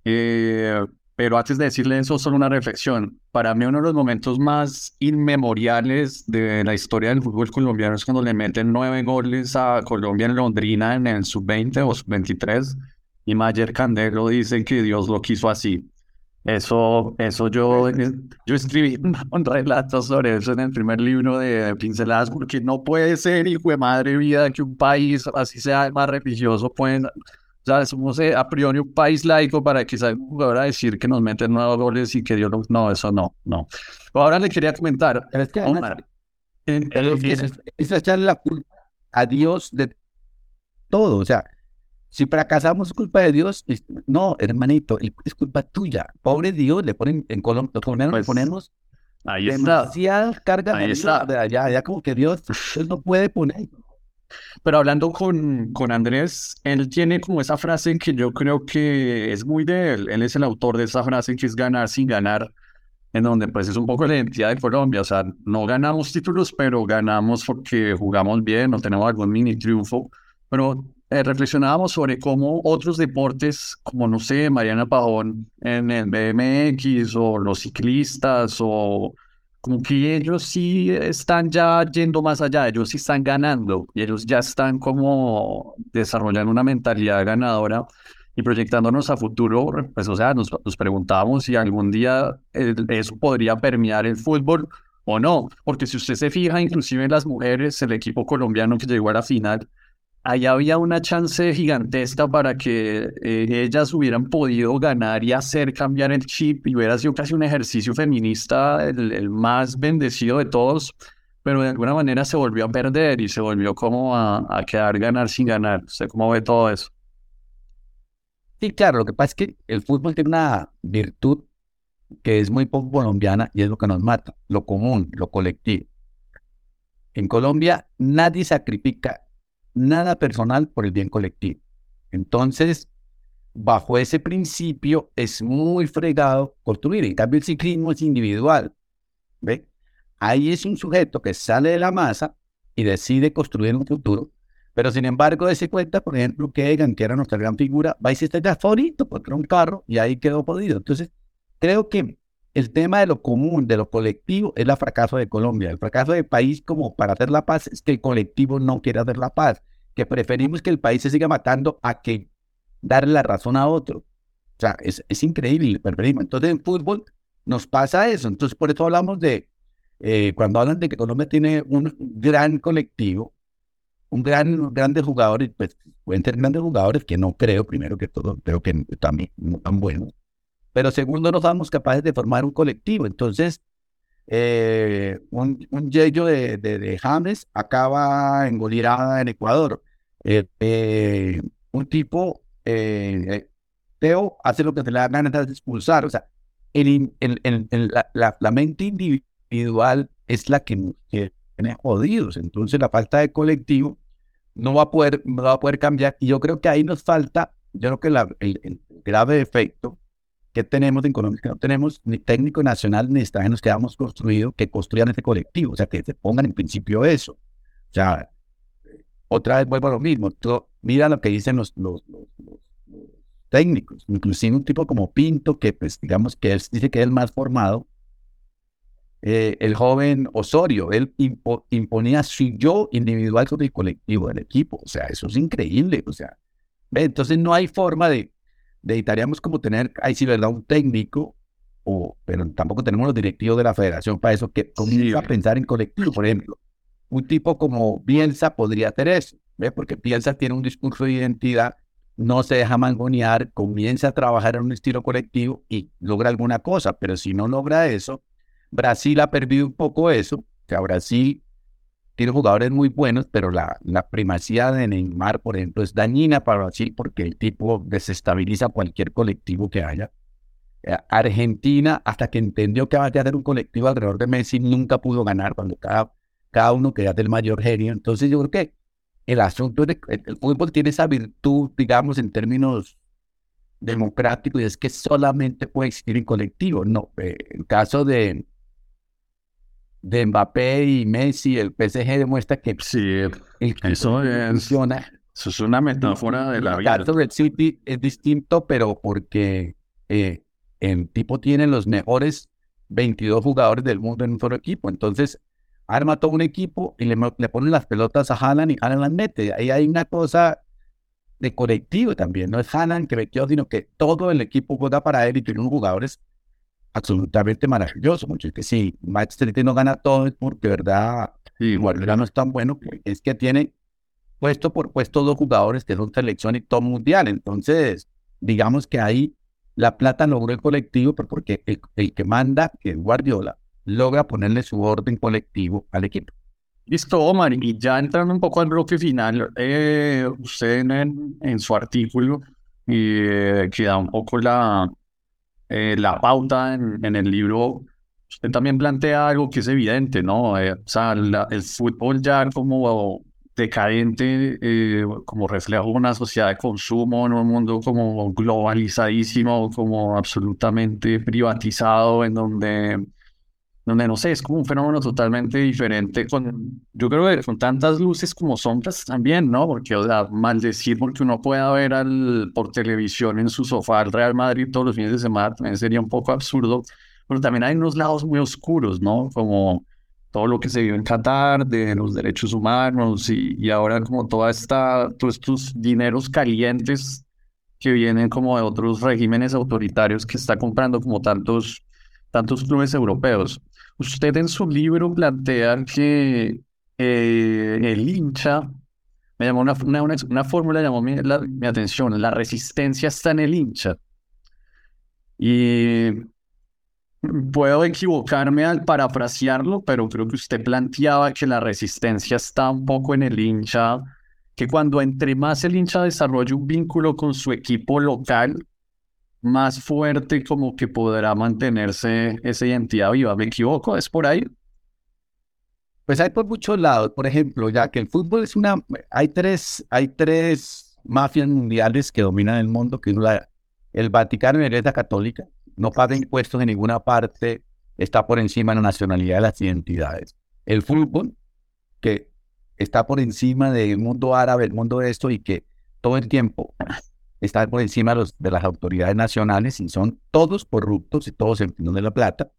eh, pero antes de decirle eso, solo una reflexión. Para mí uno de los momentos más inmemoriales de la historia del fútbol colombiano es cuando le meten nueve goles a Colombia en Londrina en el sub-20 o sub-23 y Mayer Candelo dice que Dios lo quiso así. Eso, eso yo, yo escribí un relato sobre eso en el primer libro de Pinceladas, porque no puede ser, hijo de madre vida, que un país así sea más religioso, pueden, o sea, somos eh, a priori un país laico para que salga un jugador a decir que nos meten nuevos goles y que Dios no, no, eso no, no. Ahora le quería comentar, es que Omar, es, echarle la culpa a Dios de todo, o sea, si fracasamos es culpa de Dios, no, hermanito, es culpa tuya. Pobre Dios, le ponen en Colombia, colombianos le pues, ponemos ahí demasiadas cargas ahí está. de allá, allá como que Dios, no puede poner. Pero hablando con, con Andrés, él tiene como esa frase que yo creo que es muy de él. Él es el autor de esa frase que es ganar sin ganar, en donde pues es un poco la identidad de Colombia. O sea, no ganamos títulos, pero ganamos porque jugamos bien o tenemos algún mini triunfo. Pero eh, reflexionábamos sobre cómo otros deportes, como no sé, Mariana Pajón en el BMX o los ciclistas o como que ellos sí están ya yendo más allá, ellos sí están ganando y ellos ya están como desarrollando una mentalidad ganadora y proyectándonos a futuro, pues o sea, nos, nos preguntábamos si algún día eso podría permear el fútbol o no, porque si usted se fija, inclusive en las mujeres, el equipo colombiano que llegó a la final, ahí había una chance gigantesca para que eh, ellas hubieran podido ganar y hacer cambiar el chip y hubiera sido casi un ejercicio feminista el, más bendecido de todos, pero de alguna manera se volvió a perder y se volvió como a, a quedar ganar sin ganar. ¿Usted cómo ve todo eso? Sí, claro, lo que pasa es que el fútbol tiene una virtud que es muy poco colombiana y es lo que nos mata, lo común, lo colectivo. En Colombia nadie sacrifica nada personal por el bien colectivo. Entonces, bajo ese principio es muy fregado construir. En cambio, el ciclismo es individual. ¿Ve? Ahí es un sujeto que sale de la masa y decide construir un futuro. Pero sin embargo, ese cuenta, por ejemplo, que Egan, que era nuestra gran figura, va y se está favorito porque era un carro y ahí quedó podido. Entonces, creo que el tema de lo común, de lo colectivo, es el fracaso de Colombia. El fracaso del país como para hacer la paz es que el colectivo no quiere hacer la paz, que preferimos que el país se siga matando a que darle la razón a otro. O sea, es, es increíble, preferimos. Entonces en fútbol nos pasa eso. Entonces por eso hablamos de, eh, cuando hablan de que Colombia tiene un gran colectivo, un gran, grandes jugadores, pues pueden ser grandes jugadores que no creo, primero que todo, creo que también no tan buenos pero segundo, no somos capaces de formar un colectivo. Entonces, eh, un, un yeyo de, de, James acaba en en Ecuador. Eh, eh, un tipo, Teo, hace lo que se le da ganas de expulsar. O sea, el, la, la, mente individual es la que nos tiene jodidos. Entonces, la falta de colectivo no va a poder, no va a poder cambiar. Y yo creo que ahí nos falta, yo creo que el, grave efecto ¿Qué tenemos en Colombia? Que no tenemos ni técnico nacional ni extranjeros que hayamos construido que construyan ese colectivo, o sea, que se pongan en principio eso. O sea, otra vez vuelvo a lo mismo. mira lo que dicen los, los, técnicos, inclusive un tipo como Pinto, que pues digamos que él dice que es el más formado. Eh, el joven Osorio, él imponía su yo individual sobre el colectivo del equipo. O sea, eso es increíble. O sea, entonces no hay forma de, necesitaríamos como tener, ahí sí, ¿verdad? Un técnico, o, pero tampoco tenemos los directivos de la federación para eso, que comienza a pensar en colectivo, por ejemplo. Un tipo como Bielsa podría hacer eso. Porque Bielsa tiene un discurso de identidad, no se deja mangonear, comienza a trabajar en un estilo colectivo y logra alguna cosa, pero si no logra eso, Brasil ha perdido un poco eso, o sea, Brasil tiene jugadores muy buenos, pero la, la primacía de Neymar, por ejemplo, es dañina para Brasil porque el tipo desestabiliza cualquier colectivo que haya. eh, Argentina, hasta que entendió que había que hacer un colectivo alrededor de Messi, nunca pudo ganar cuando cada, cada uno quería ser el mayor genio. Entonces yo creo que el asunto de el fútbol tiene esa virtud, digamos, en términos democráticos, y es que solamente puede existir en colectivo. No, eh, el caso de, de Mbappé y Messi, el PSG demuestra que sí, eso funciona. Eso es una metáfora de la vida. El caso del City es distinto, pero porque eh, el tipo tiene los mejores 22 jugadores del mundo en un solo equipo. Entonces, arma todo un equipo y le, le ponen las pelotas a Haaland y Haaland las mete. Ahí hay una cosa de colectivo también. No es Haaland que metió, sino que todo el equipo juega para él y tiene unos jugadores absolutamente maravillosos. Muchos que sí, Manchester City no gana todo es porque, verdad, sí, Guardiola no es tan bueno, es que tiene puesto por puesto dos jugadores que son selección y todo mundial. Entonces, digamos que ahí la plata logró el colectivo, pero porque el, que manda, que es Guardiola, logra ponerle su orden colectivo al equipo. Listo, Omar, y ya entrando un poco al bloque final, eh, usted en, su artículo, eh, que da un poco la, eh, la pauta en, en, el libro, usted también plantea algo que es evidente, ¿no? Eh, o sea, el fútbol ya como decadente eh, como reflejo de una sociedad de consumo, en un mundo como globalizadísimo, como absolutamente privatizado, en donde, donde no sé, es como un fenómeno totalmente diferente, con, yo creo que con tantas luces como sombras también, ¿no? Porque, o sea, maldecir porque uno pueda ver al, por televisión en su sofá al Real Madrid todos los fines de semana también sería un poco absurdo, pero también hay unos lados muy oscuros, ¿no? Como todo lo que se vio en Qatar, de los derechos humanos y, y ahora como toda esta, todos estos dineros calientes que vienen como de otros regímenes autoritarios que está comprando como tantos, tantos clubes europeos. Usted en su libro plantea que eh, el hincha, me llamó una, una, una, fórmula llamó mi, atención, la resistencia está en el hincha. Y Puedo equivocarme al parafrasearlo, pero creo que usted planteaba que la resistencia está un poco en el hincha, que cuando entre más el hincha desarrolle un vínculo con su equipo local, más fuerte como que podrá mantenerse esa identidad viva. ¿Me equivoco? ¿Es por ahí? Pues hay por muchos lados. Por ejemplo, ya que el fútbol es una... Hay tres, hay tres mafias mundiales que dominan el mundo, que es la, el Vaticano y la Iglesia Católica no paga impuestos en ninguna parte, está por encima de la nacionalidad de las identidades. El fútbol, que está por encima del mundo árabe, el mundo de esto, y que todo el tiempo está por encima de, los, de las autoridades nacionales, y son todos corruptos y todos en de la plata.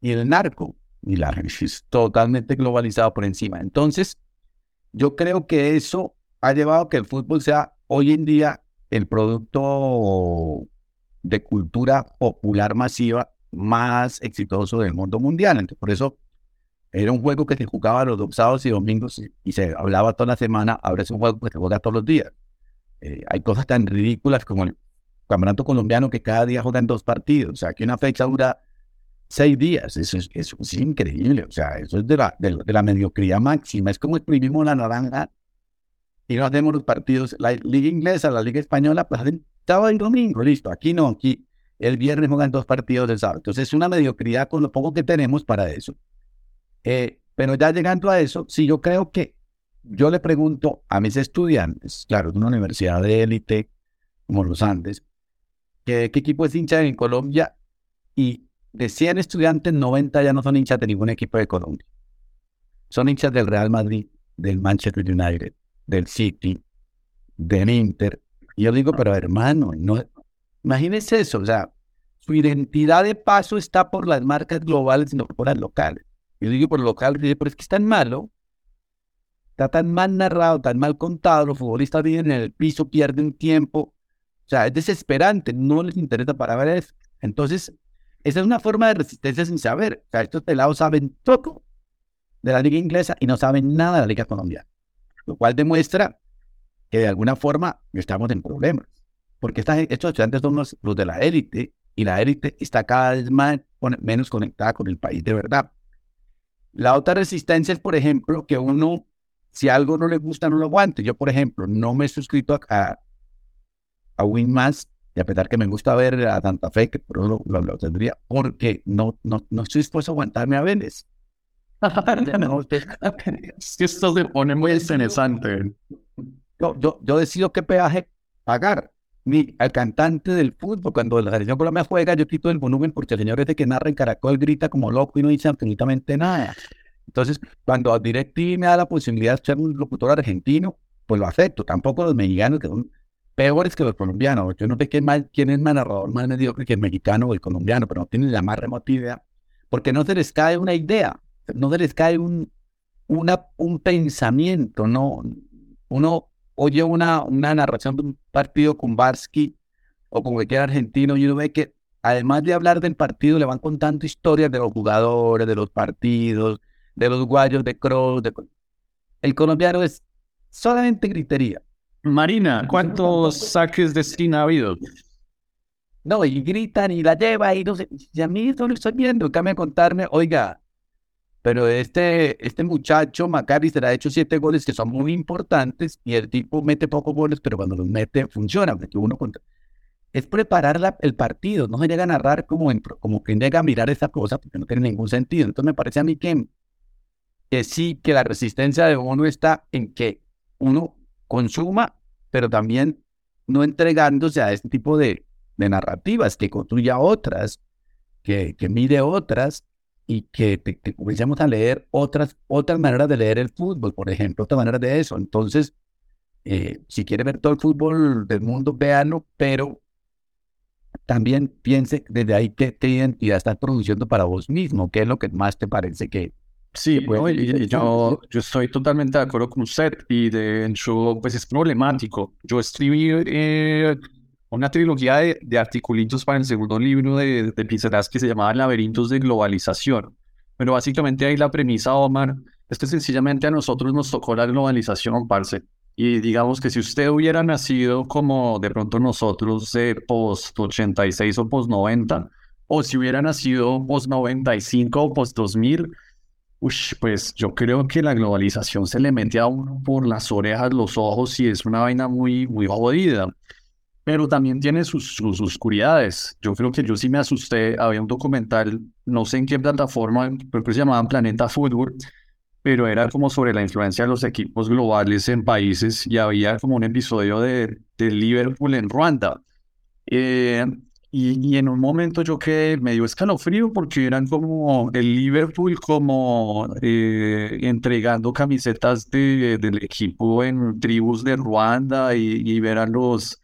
Y el narco, y la es totalmente globalizado por encima. Entonces, yo creo que eso ha llevado a que el fútbol sea hoy en día el producto de cultura popular masiva más exitoso del mundo mundial. Entonces, por eso era un juego que se jugaba los sábados y domingos y, se hablaba toda la semana. Ahora es un juego que se juega todos los días. Eh, hay cosas tan ridículas como el campeonato colombiano que cada día juegan dos partidos. O sea, que una fecha dura seis días. Eso es, increíble. O sea, eso es de la, mediocridad máxima. Es como exprimimos la naranja y no hacemos los partidos. La liga inglesa, la liga española, pues hacen estaba el domingo, listo. Aquí no, aquí el viernes juegan dos partidos del sábado. Entonces es una mediocridad con lo poco que tenemos para eso. Eh, pero ya llegando a eso, sí, yo creo que yo le pregunto a mis estudiantes, claro, de una universidad de élite como los Andes, ¿qué, ¿qué equipo es hincha en Colombia? Y de 100 estudiantes, 90 ya no son hinchas de ningún equipo de Colombia. Son hinchas del Real Madrid, del Manchester United, del City, del Inter, y yo digo, pero hermano, no, imagínese eso, o sea, su identidad de paso está por las marcas globales no por las locales. Yo digo por locales, pero es que es tan malo, está tan mal narrado, tan mal contado, los futbolistas viven en el piso, pierden tiempo, o sea, es desesperante, no les interesa para ver eso. Entonces, esa es una forma de resistencia sin saber. O sea, estos pelados saben todo de la liga inglesa y no saben nada de la liga colombiana, lo cual demuestra que de alguna forma estamos en problemas. Porque estos estudiantes son los, de la élite y la élite está cada vez más, menos conectada con el país de verdad. La otra resistencia es, por ejemplo, que uno, si algo no le gusta, no lo aguante. Yo, por ejemplo, no me he suscrito a, a, WinMass y a pesar que me gusta ver a Santa Fe, que por lo, lo, tendría, porque no, no, no estoy dispuesto a aguantarme a Vélez. si esto se pone muy interesante. Yo, yo, yo decido qué peaje pagar. Ni al cantante del fútbol, cuando la selección Colombia juega, yo quito el volumen porque el señor ese que narra en Caracol grita como loco y no dice absolutamente nada. Entonces, cuando DirecTV me da la posibilidad de ser un locutor argentino, pues lo acepto. Tampoco los mexicanos, que son peores que los colombianos. Yo no sé quién, más, quién es más narrador, más mediocre que el mexicano o el colombiano, pero no tienen la más remota idea, porque no se les cae una idea, no se les cae un, un pensamiento, no. Uno oye una, una narración de un partido con Barsky o con cualquier argentino y uno ve que además de hablar del partido le van contando historias de los jugadores, de los partidos, de los guayos de Cross. De... El colombiano es solamente gritería. Marina, ¿cuántos saques de esquina ha habido? No, y gritan y la lleva y no sé, y a mí no lo estoy viendo, me contarme, oiga, pero este, este muchacho, Macari, se le ha hecho siete goles que son muy importantes y el tipo mete pocos goles, pero cuando los mete funciona, porque uno contra... Es preparar el partido, no se llega a narrar como, en, como quien llega a mirar esa cosa porque no tiene ningún sentido. Entonces me parece a mí que, que sí, que la resistencia de uno está en que uno consuma, pero también no entregándose a este tipo de, narrativas, que construya otras, que, que mire otras y que, comencemos a leer otras, otras maneras de leer el fútbol, por ejemplo, otra manera de eso. Entonces, eh, si quiere ver todo el fútbol del mundo, véanlo, pero también piense desde ahí qué, identidad estás produciendo para vos mismo, qué es lo que más te parece que... Sí, bueno, yo, yo estoy totalmente de acuerdo con usted y de hecho, pues es problemático. Yo escribí eh, una trilogía de, de, articulitos para el segundo libro de, de que se llamaba Laberintos de Globalización. Pero básicamente ahí la premisa, Omar, es que sencillamente a nosotros nos tocó la globalización, parce. Y digamos que si usted hubiera nacido como de pronto nosotros de post 86 o post 90, o si hubiera nacido post 95 o post 2000, pues yo creo que la globalización se le mete a uno por las orejas, los ojos y es una vaina muy, muy jodida pero también tiene sus, sus, oscuridades. Yo creo que yo sí me asusté. Había un documental, no sé en qué plataforma, creo que se llamaba Planeta Fútbol, pero era como sobre la influencia de los equipos globales en países y había como un episodio de, de Liverpool en Ruanda. Eh, y, en un momento yo que me dio escalofrío porque eran como el Liverpool como eh, entregando camisetas de, del equipo en tribus de Ruanda y, ver a los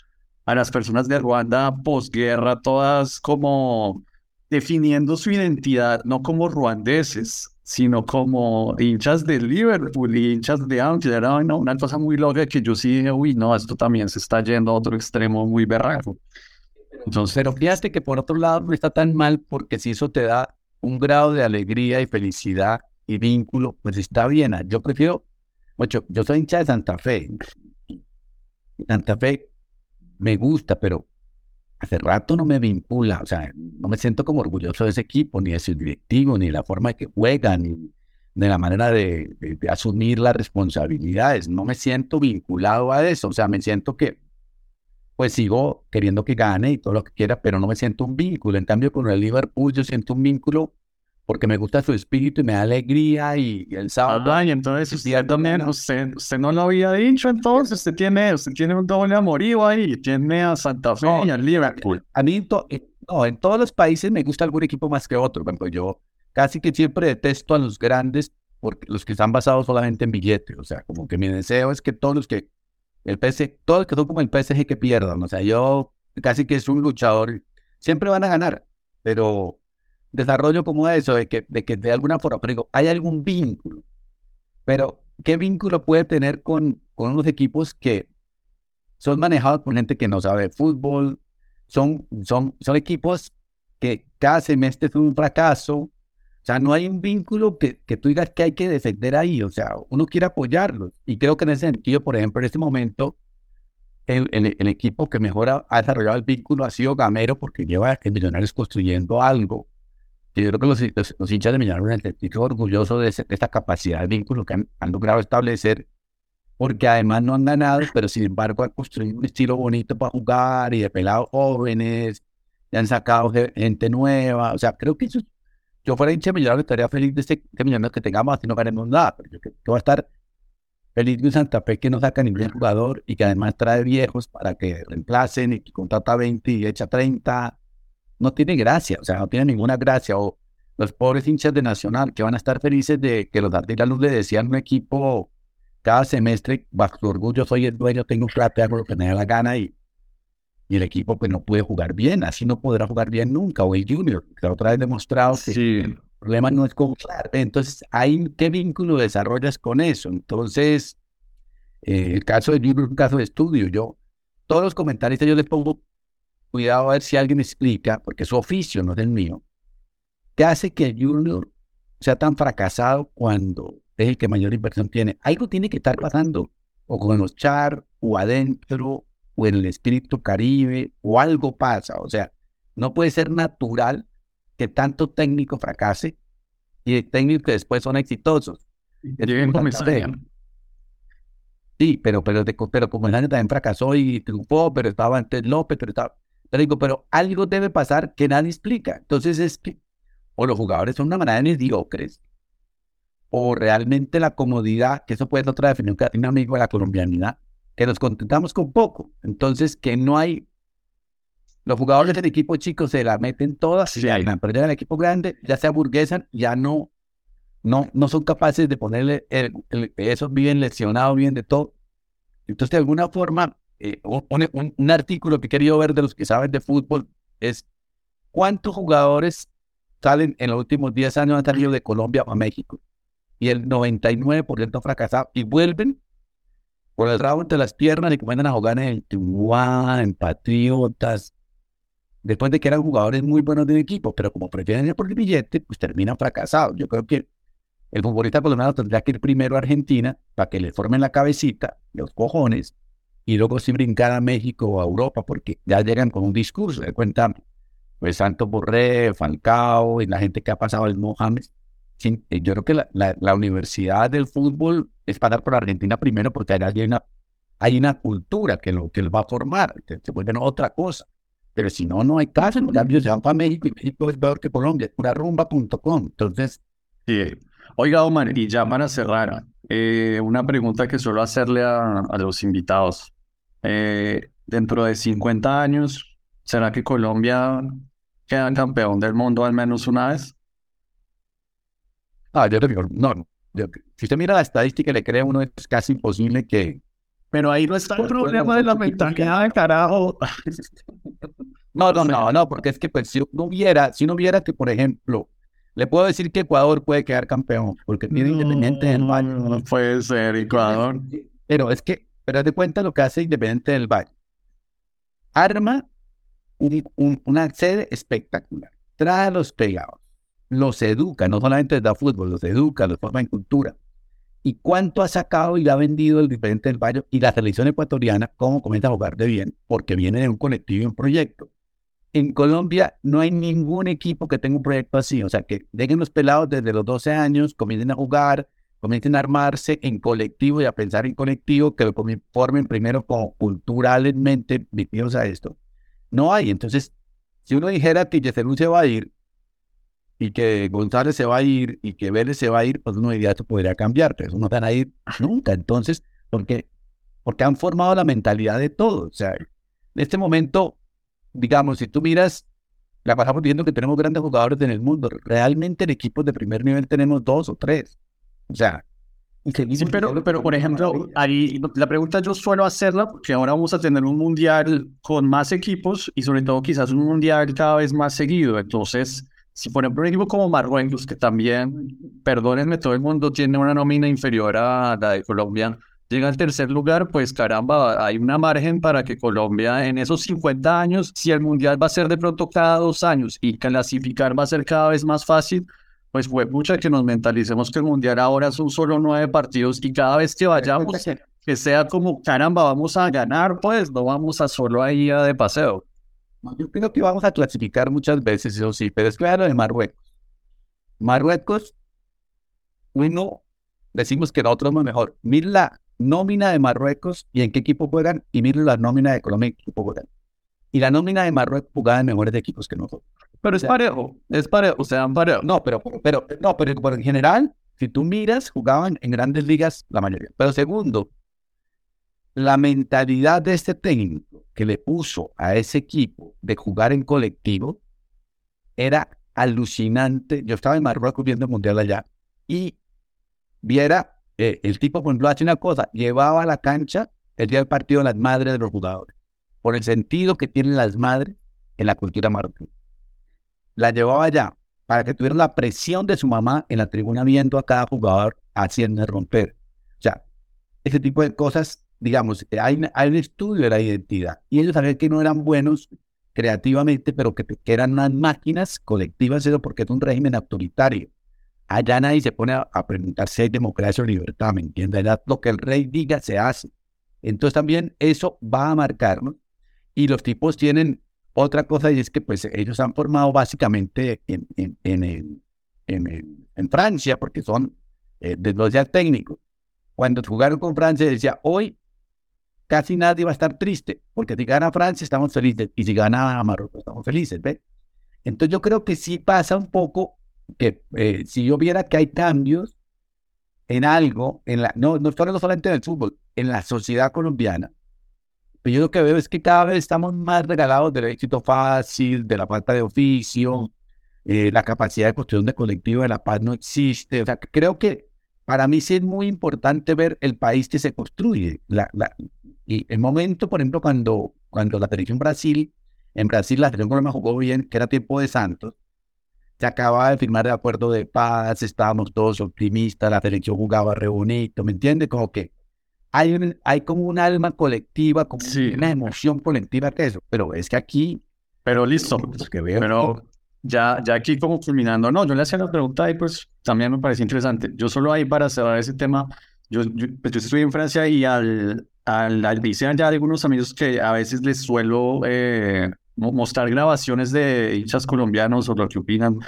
a las personas de Ruanda posguerra, todas como definiendo su identidad, no como ruandeses, sino como hinchas de Liverpool y hinchas de Ángel. Era una, cosa muy loca que yo sí dije, uy, no, esto también se está yendo a otro extremo muy berraco. Entonces, pero fíjate que por otro lado no está tan mal porque si eso te da un grado de alegría y felicidad y vínculo, pues está bien. Yo prefiero, mucho, yo soy hincha de Santa Fe. Santa Fe me gusta, pero hace rato no me vincula, o sea, no me siento como orgulloso de ese equipo, ni de su directivo, ni de la forma en que juegan, ni de la manera de, asumir las responsabilidades. No me siento vinculado a eso, o sea, me siento que, pues sigo queriendo que gane y todo lo que quiera, pero no me siento un vínculo. En cambio, con el Liverpool yo siento un vínculo porque me gusta su espíritu y me da alegría y, el sábado. Ah, y entonces usted también, usted, no lo había dicho, entonces usted tiene, usted tiene un doble amorío ahí, tiene a Santa Fe y a Liverpool. A mí, no, en todos los países me gusta algún equipo más que otro, bueno, yo casi que siempre detesto a los grandes porque los que están basados solamente en billetes, o sea, como que mi deseo es que todos los que, el PSG, todos los que son como el PSG que pierdan, o sea, yo casi que es un luchador, siempre van a ganar, pero desarrollo como eso, de que, de que de alguna forma, pero hay algún vínculo. Pero, ¿qué vínculo puede tener con, con unos equipos que son manejados por gente que no sabe fútbol? Son, son, son equipos que cada semestre es un fracaso. O sea, no hay un vínculo que, que tú digas que hay que defender ahí. O sea, uno quiere apoyarlos. Y creo que en ese sentido, por ejemplo, en este momento, el, el, equipo que mejor ha, desarrollado el vínculo ha sido Gamero, porque lleva el Millonarios construyendo algo yo creo que los, hinchas de Millonarios han sentido orgullosos de, esta capacidad de vínculo que han, logrado establecer porque además no han ganado, pero sin embargo han construido un estilo bonito para jugar y de pelados jóvenes, y han sacado gente nueva. O sea, creo que eso, yo fuera hincha millonario estaría feliz de este, este millonario que tengamos, así no ganemos nada. Pero yo que va a estar feliz de Santa Fe que no saca ningún jugador y que además trae viejos para que reemplacen y que contrata 20 y echa 30. No tiene gracia, o sea, no tiene ninguna gracia. O los pobres hinchas de Nacional que van a estar felices de que los Luz le decían un equipo cada semestre, bajo su orgullo, soy el dueño, tengo plata, hago lo que me da la gana y, y el equipo pues no puede jugar bien, así no podrá jugar bien nunca. O el Junior, que otra vez demostrado que el problema no es comprar. Entonces, ¿hay qué vínculo desarrollas con eso? Entonces, eh, el caso de Junior es un caso de estudio. Yo, todos los comentarios yo les pongo cuidado a ver si alguien explica, porque su oficio no es el mío, qué hace que el Junior sea tan fracasado cuando es el que mayor inversión tiene. Algo tiene que estar pasando, o con los char, o adentro, o en el espíritu caribe, o algo pasa. O sea, no puede ser natural que tanto técnico fracase y técnicos que después son exitosos. Sí, pero, pero, pero como el año también fracasó y triunfó, pero estaba antes López, pero estaba. Pero digo, pero algo debe pasar que nadie explica. Entonces es que o los jugadores son una manera de mediocres, o realmente la comodidad, que eso puede ser otra definición que tiene un amigo de la colombianidad, que nos contentamos con poco. Entonces, que no hay. Los jugadores del equipo chico se la meten todas, sí, hay. pero ya el equipo grande ya se aburguesan, ya no, no, no son capaces de ponerle. El, esos viven lesionados, bien de todo. Entonces, de alguna forma, eh, un, un artículo que he querido ver de los que saben de fútbol es cuántos jugadores salen en los últimos 10 años han salido de Colombia a México y el 99% fracasado y vuelven por el rabo entre las piernas y comienzan a jugar en Tijuana, en Patriotas, después de que eran jugadores muy buenos del equipo, pero como prefieren ir por el billete, pues terminan fracasados. Yo creo que el futbolista colombiano tendría que ir primero a Argentina para que le formen la cabecita, los cojones, y luego sí brincar a México o a Europa, porque ya llegan con un discurso. De cuenta, pues Santos Borré, Falcao y la gente que ha pasado el Mohamed. Eh, yo creo que la, universidad del fútbol es para dar por Argentina primero porque allá hay una, hay una cultura que lo que va a formar, que se vuelven otra cosa. Pero si no, no hay caso. En cambio, se van para México y México es peor que Colombia, es purarumba.com. Entonces. Sí. Oiga, Omar, y ya para cerrar, eh, una pregunta que suelo hacerle a, los invitados. Eh, dentro de 50 años, ¿será que Colombia queda campeón del mundo al menos una vez? Ah, yo digo, no, no. Si usted mira la estadística le cree uno, es casi imposible que... Pero ahí no está el problema de la mentalidad, carajo. No, no, no, no, porque es que pues si no hubiera, si no hubiera que, por ejemplo, le puedo decir que Ecuador puede quedar campeón, porque tiene Independiente del Valle. No puede ser Ecuador. Pero es que, pero de cuenta lo que hace Independiente del Valle. Arma una sede espectacular. Trae a los pegados los educa, no solamente les da fútbol, los educa, los forma en cultura. ¿Y cuánto ha sacado y ha vendido el diferente del Valle y la selección ecuatoriana, cómo comienza a jugar de bien? Porque viene de un colectivo y un proyecto. En Colombia no hay ningún equipo que tenga un proyecto así, o sea, que lleguen los pelados desde los 12 años, comiencen a jugar, comiencen a armarse en colectivo y a pensar en colectivo, que lo formen primero como culturalmente metidos a esto. No hay, entonces, si uno dijera que Yeserú se va a ir, y que González se va a ir y que Vélez se va a ir, pues uno diría esto podría cambiar, pero eso no van a ir nunca. Entonces, porque, porque han formado la mentalidad de todo. O sea, en este momento, digamos, si tú miras, la pasamos viendo que tenemos grandes jugadores en el mundo. Realmente en equipos de primer nivel tenemos dos o tres. O sea, Sí, pero, pero por ejemplo, ahí la pregunta yo suelo hacerla porque ahora vamos a tener un mundial con más equipos y sobre todo quizás un mundial cada vez más seguido. Entonces, si por ejemplo un equipo como Marruecos, que también, perdónenme, todo el mundo tiene una nómina inferior a la de Colombia, llega al tercer lugar, pues caramba, hay una margen para que Colombia en esos 50 años, si el Mundial va a ser de pronto cada dos años y clasificar va a ser cada vez más fácil, pues fue mucha que nos mentalicemos que el Mundial ahora son solo nueve partidos y cada vez que vayamos, que sea como, caramba, vamos a ganar, pues no vamos a solo ahí a de paseo. Yo creo que vamos a clasificar muchas veces, eso sí, pero es claro de Marruecos. Marruecos, uno, decimos que nosotros somos mejor. Mira nómina de Marruecos y en qué equipo juegan y miren la nómina de Colombia y en qué equipo juegan. Y la nómina de Marruecos jugaba en mejores equipos que nosotros. Pero es parejo, es parejo, o sea, parejo. No, pero, pero, no, pero, pero en general, si tú miras, jugaban en grandes ligas la mayoría. Pero segundo, la mentalidad de este técnico que le puso a ese equipo de jugar en colectivo era alucinante. Yo estaba en Marruecos viendo el Mundial allá y viera, eh, el tipo, por ejemplo, hace una cosa, llevaba a la cancha el día del partido las madres de los jugadores, por el sentido que tienen las madres en la cultura marroquí. La llevaba allá para que tuvieran la presión de su mamá en la tribuna viendo a cada jugador haciendo romper. O sea, ese tipo de cosas, digamos, hay, hay un estudio de la identidad y ellos sabían que no eran buenos creativamente, pero que, eran unas máquinas colectivas, eso porque es un régimen autoritario. Allá nadie se pone a, preguntar si hay democracia o libertad, ¿me entiendes? lo que el rey diga se hace. Entonces también eso va a marcarnos. Y los tipos tienen otra cosa y es que pues ellos han formado básicamente en, en, en, en, Francia, porque son eh, de los ya técnicos. Cuando jugaron con Francia decía, hoy casi nadie va a estar triste, porque si gana Francia estamos felices y si gana Marruecos estamos felices, ¿ves? Entonces yo creo que sí pasa un poco que eh, si yo viera que hay cambios en algo, en la, no, no solamente en el fútbol, en la sociedad colombiana, pero yo lo que veo es que cada vez estamos más regalados del éxito fácil, de la falta de oficio, eh, la capacidad de construcción de colectivo de la paz no existe. O sea, creo que para mí sí es muy importante ver el país que se construye. La, la, y el momento, por ejemplo, cuando, cuando la selección Brasil, en Brasil la selección Colombia jugó bien, que era tiempo de Santos, se acababa de firmar el acuerdo de paz, estábamos todos optimistas, la selección jugaba re bonito, ¿me entiendes? Como que hay, un, hay como un alma colectiva, como una emoción colectiva que eso, pero es que aquí... Pero listo, que veo, pero ya, ya aquí como culminando, no, yo le hacía la pregunta y pues también me parece interesante. Yo solo ahí para cerrar ese tema, yo, yo, pues, yo estoy en Francia y al, al, dicen ya algunos amigos que a veces les suelo eh, mostrar grabaciones de hinchas colombianos o lo que opinan.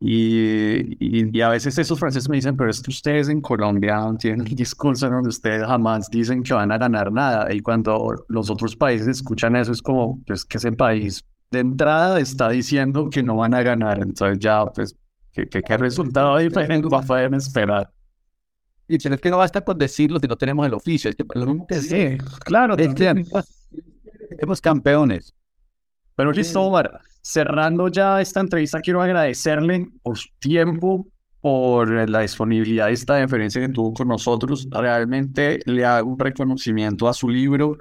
Y, y, a veces esos franceses me dicen, pero es que ustedes en Colombia tienen un discurso donde ustedes jamás dicen que van a ganar nada. Y cuando los otros países escuchan eso, es como, pues que ese país de entrada está diciendo que no van a ganar. Entonces ya, pues, ¿qué, qué, qué resultado diferente va a esperar? Y es que no basta con decirlo si no tenemos el oficio. Es que lo mismo que sí, claro, somos campeones. Pero listo, Omar, cerrando ya esta entrevista, quiero agradecerle por su tiempo, por la disponibilidad de esta deferencia que tuvo con nosotros. Realmente le hago un reconocimiento a su libro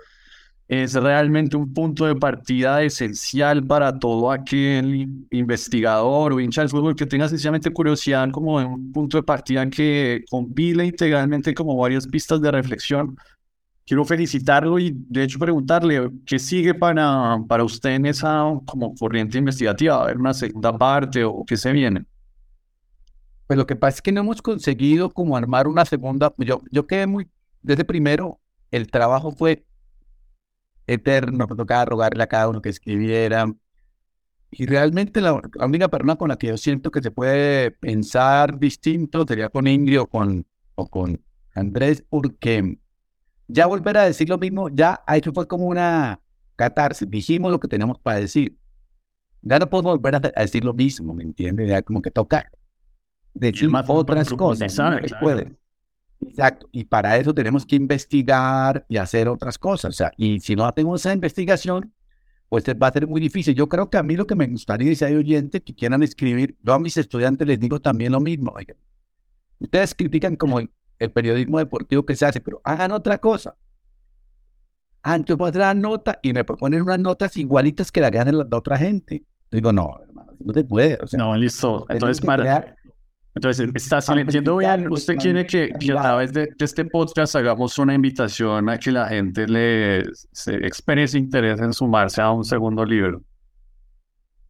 es realmente un punto de partida esencial para todo aquel investigador o hincha que tenga sencillamente curiosidad como un punto de partida que compile integralmente como varias pistas de reflexión. Quiero felicitarlo y de hecho preguntarle qué sigue para, para usted en esa como corriente investigativa, a ver una segunda parte o qué se viene. Pues lo que pasa es que no hemos conseguido como armar una segunda, yo, yo quedé muy, desde primero, el trabajo fue eterno, me tocaba rogarle a cada uno que escribiera. Y realmente la, única persona con la que yo siento que se puede pensar distinto sería con Ingrid o con, o con Andrés, porque ya volver a decir lo mismo, ya eso fue como una catarsis, dijimos lo que tenemos para decir. Ya no podemos volver a, decir lo mismo, ¿me entiendes? Ya como que tocar. Decir otras cosas. No puede. Exacto, y para eso tenemos que investigar y hacer otras cosas. O sea, y si no hacemos esa investigación, pues va a ser muy difícil. Yo creo que a mí lo que me gustaría, si hay oyentes que quieran escribir, yo a mis estudiantes les digo también lo mismo. ustedes critican como el, periodismo deportivo que se hace, pero hagan otra cosa. Antes voy a hacer nota y me proponen unas notas igualitas que la ganen la otra gente. digo, no, hermano, no te puede. O sea, no, listo. Entonces, para, entonces, está entiendo bien, usted quiere que, a través de, este podcast hagamos una invitación a que la gente le se exprese interés en sumarse a un segundo libro.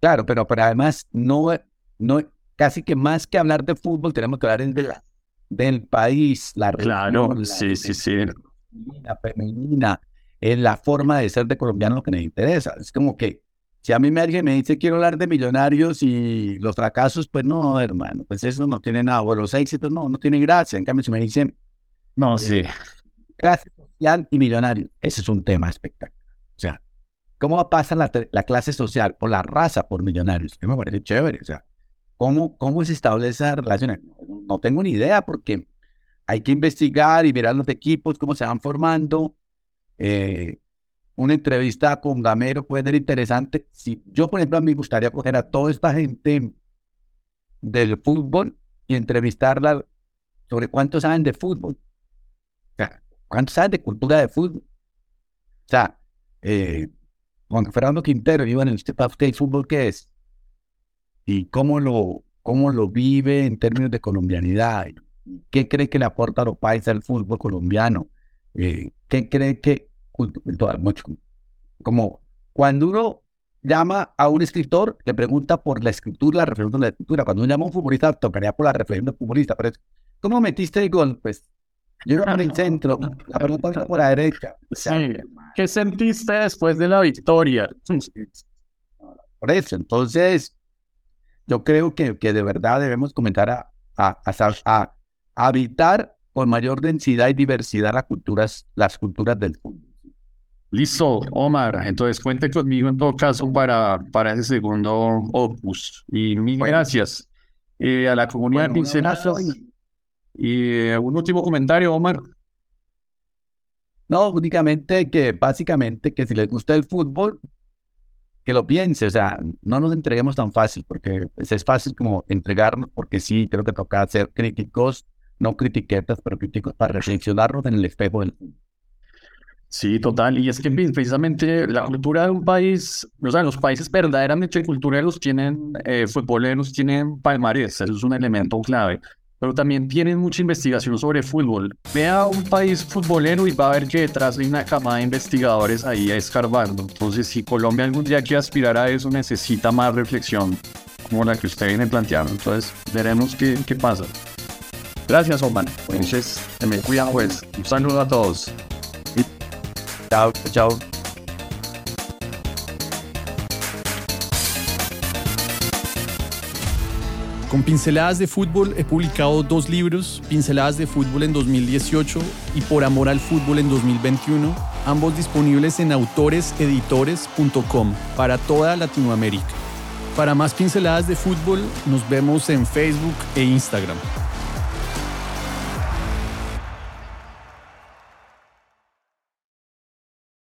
Claro, pero, pero además, no, no, casi que más que hablar de fútbol, tenemos que hablar de del país, la Claro, sí, sí, sí. La femenina, en la forma de ser de colombiano lo que nos interesa. Es como que si a mí me alguien me dice quiero hablar de millonarios y los fracasos, pues no, hermano, pues eso no tiene nada. O los éxitos, no, no tiene gracia. En cambio, si me dicen, no, sí. clase social y millonario. Ese es un tema espectacular. O sea, ¿cómo pasa la, la clase social o la raza por millonarios? Que me parece chévere. O sea, ¿cómo, cómo se establece esa relación? No, tengo ni idea porque hay que investigar y mirar los equipos, cómo se van formando. Eh, una entrevista con Gamero puede ser interesante. Si yo, por ejemplo, a mí me gustaría coger a toda esta gente del fútbol y entrevistarla sobre cuánto saben de fútbol. O sea, cuánto saben de cultura de fútbol. O sea, eh, Juan Fernando Quintero, iba en el Step Up Fútbol, ¿qué es? Y cómo lo, cómo lo vive en términos de colombianidad. ¿Qué cree que le aporta a los países al fútbol colombiano? Eh, ¿Qué cree que como cuando uno llama a un escritor, le pregunta por la escritura, la reflexión de la escritura. Cuando uno llama a un futbolista, tocaría por la reflexión del futbolista. Pero ¿cómo metiste el gol? Pues yo era en el centro, la pregunta era por la derecha. ¿Qué sentiste después de la victoria? Por eso, entonces, yo creo que, que de verdad debemos comenzar a, a, a, a habitar con mayor densidad y diversidad las culturas, las culturas del fútbol. Listo, Omar. Entonces cuente conmigo en todo caso para, para ese segundo opus. Y mil gracias eh, a la comunidad de Y eh, un último comentario, Omar. No, únicamente que básicamente que si les gusta el fútbol, que lo piense, o sea, no nos entreguemos tan fácil, porque es fácil como entregarnos, porque sí, creo que toca ser críticos, no critiquetas, pero críticos para reflexionarnos en el espejo del fútbol. Sí, total. Y es que precisamente la cultura de un país, o sea, los países verdaderamente cultureros tienen eh, futboleros, tienen palmarés, eso es un elemento clave. Pero también tienen mucha investigación sobre fútbol. Vea un país futbolero y va a ver que detrás hay una camada de investigadores ahí escarbando. Entonces, si Colombia algún día quiere aspirar a eso, necesita más reflexión como la que usted viene planteando. Entonces, veremos qué, qué pasa. Gracias, Oman. Entonces, me cuidan, pues. Un saludo a todos. Chao, chao. Con Pinceladas de Fútbol he publicado dos libros, Pinceladas de Fútbol en 2018 y Por Amor al Fútbol en 2021, ambos disponibles en autoreseditores.com para toda Latinoamérica. Para más pinceladas de fútbol, nos vemos en Facebook e Instagram.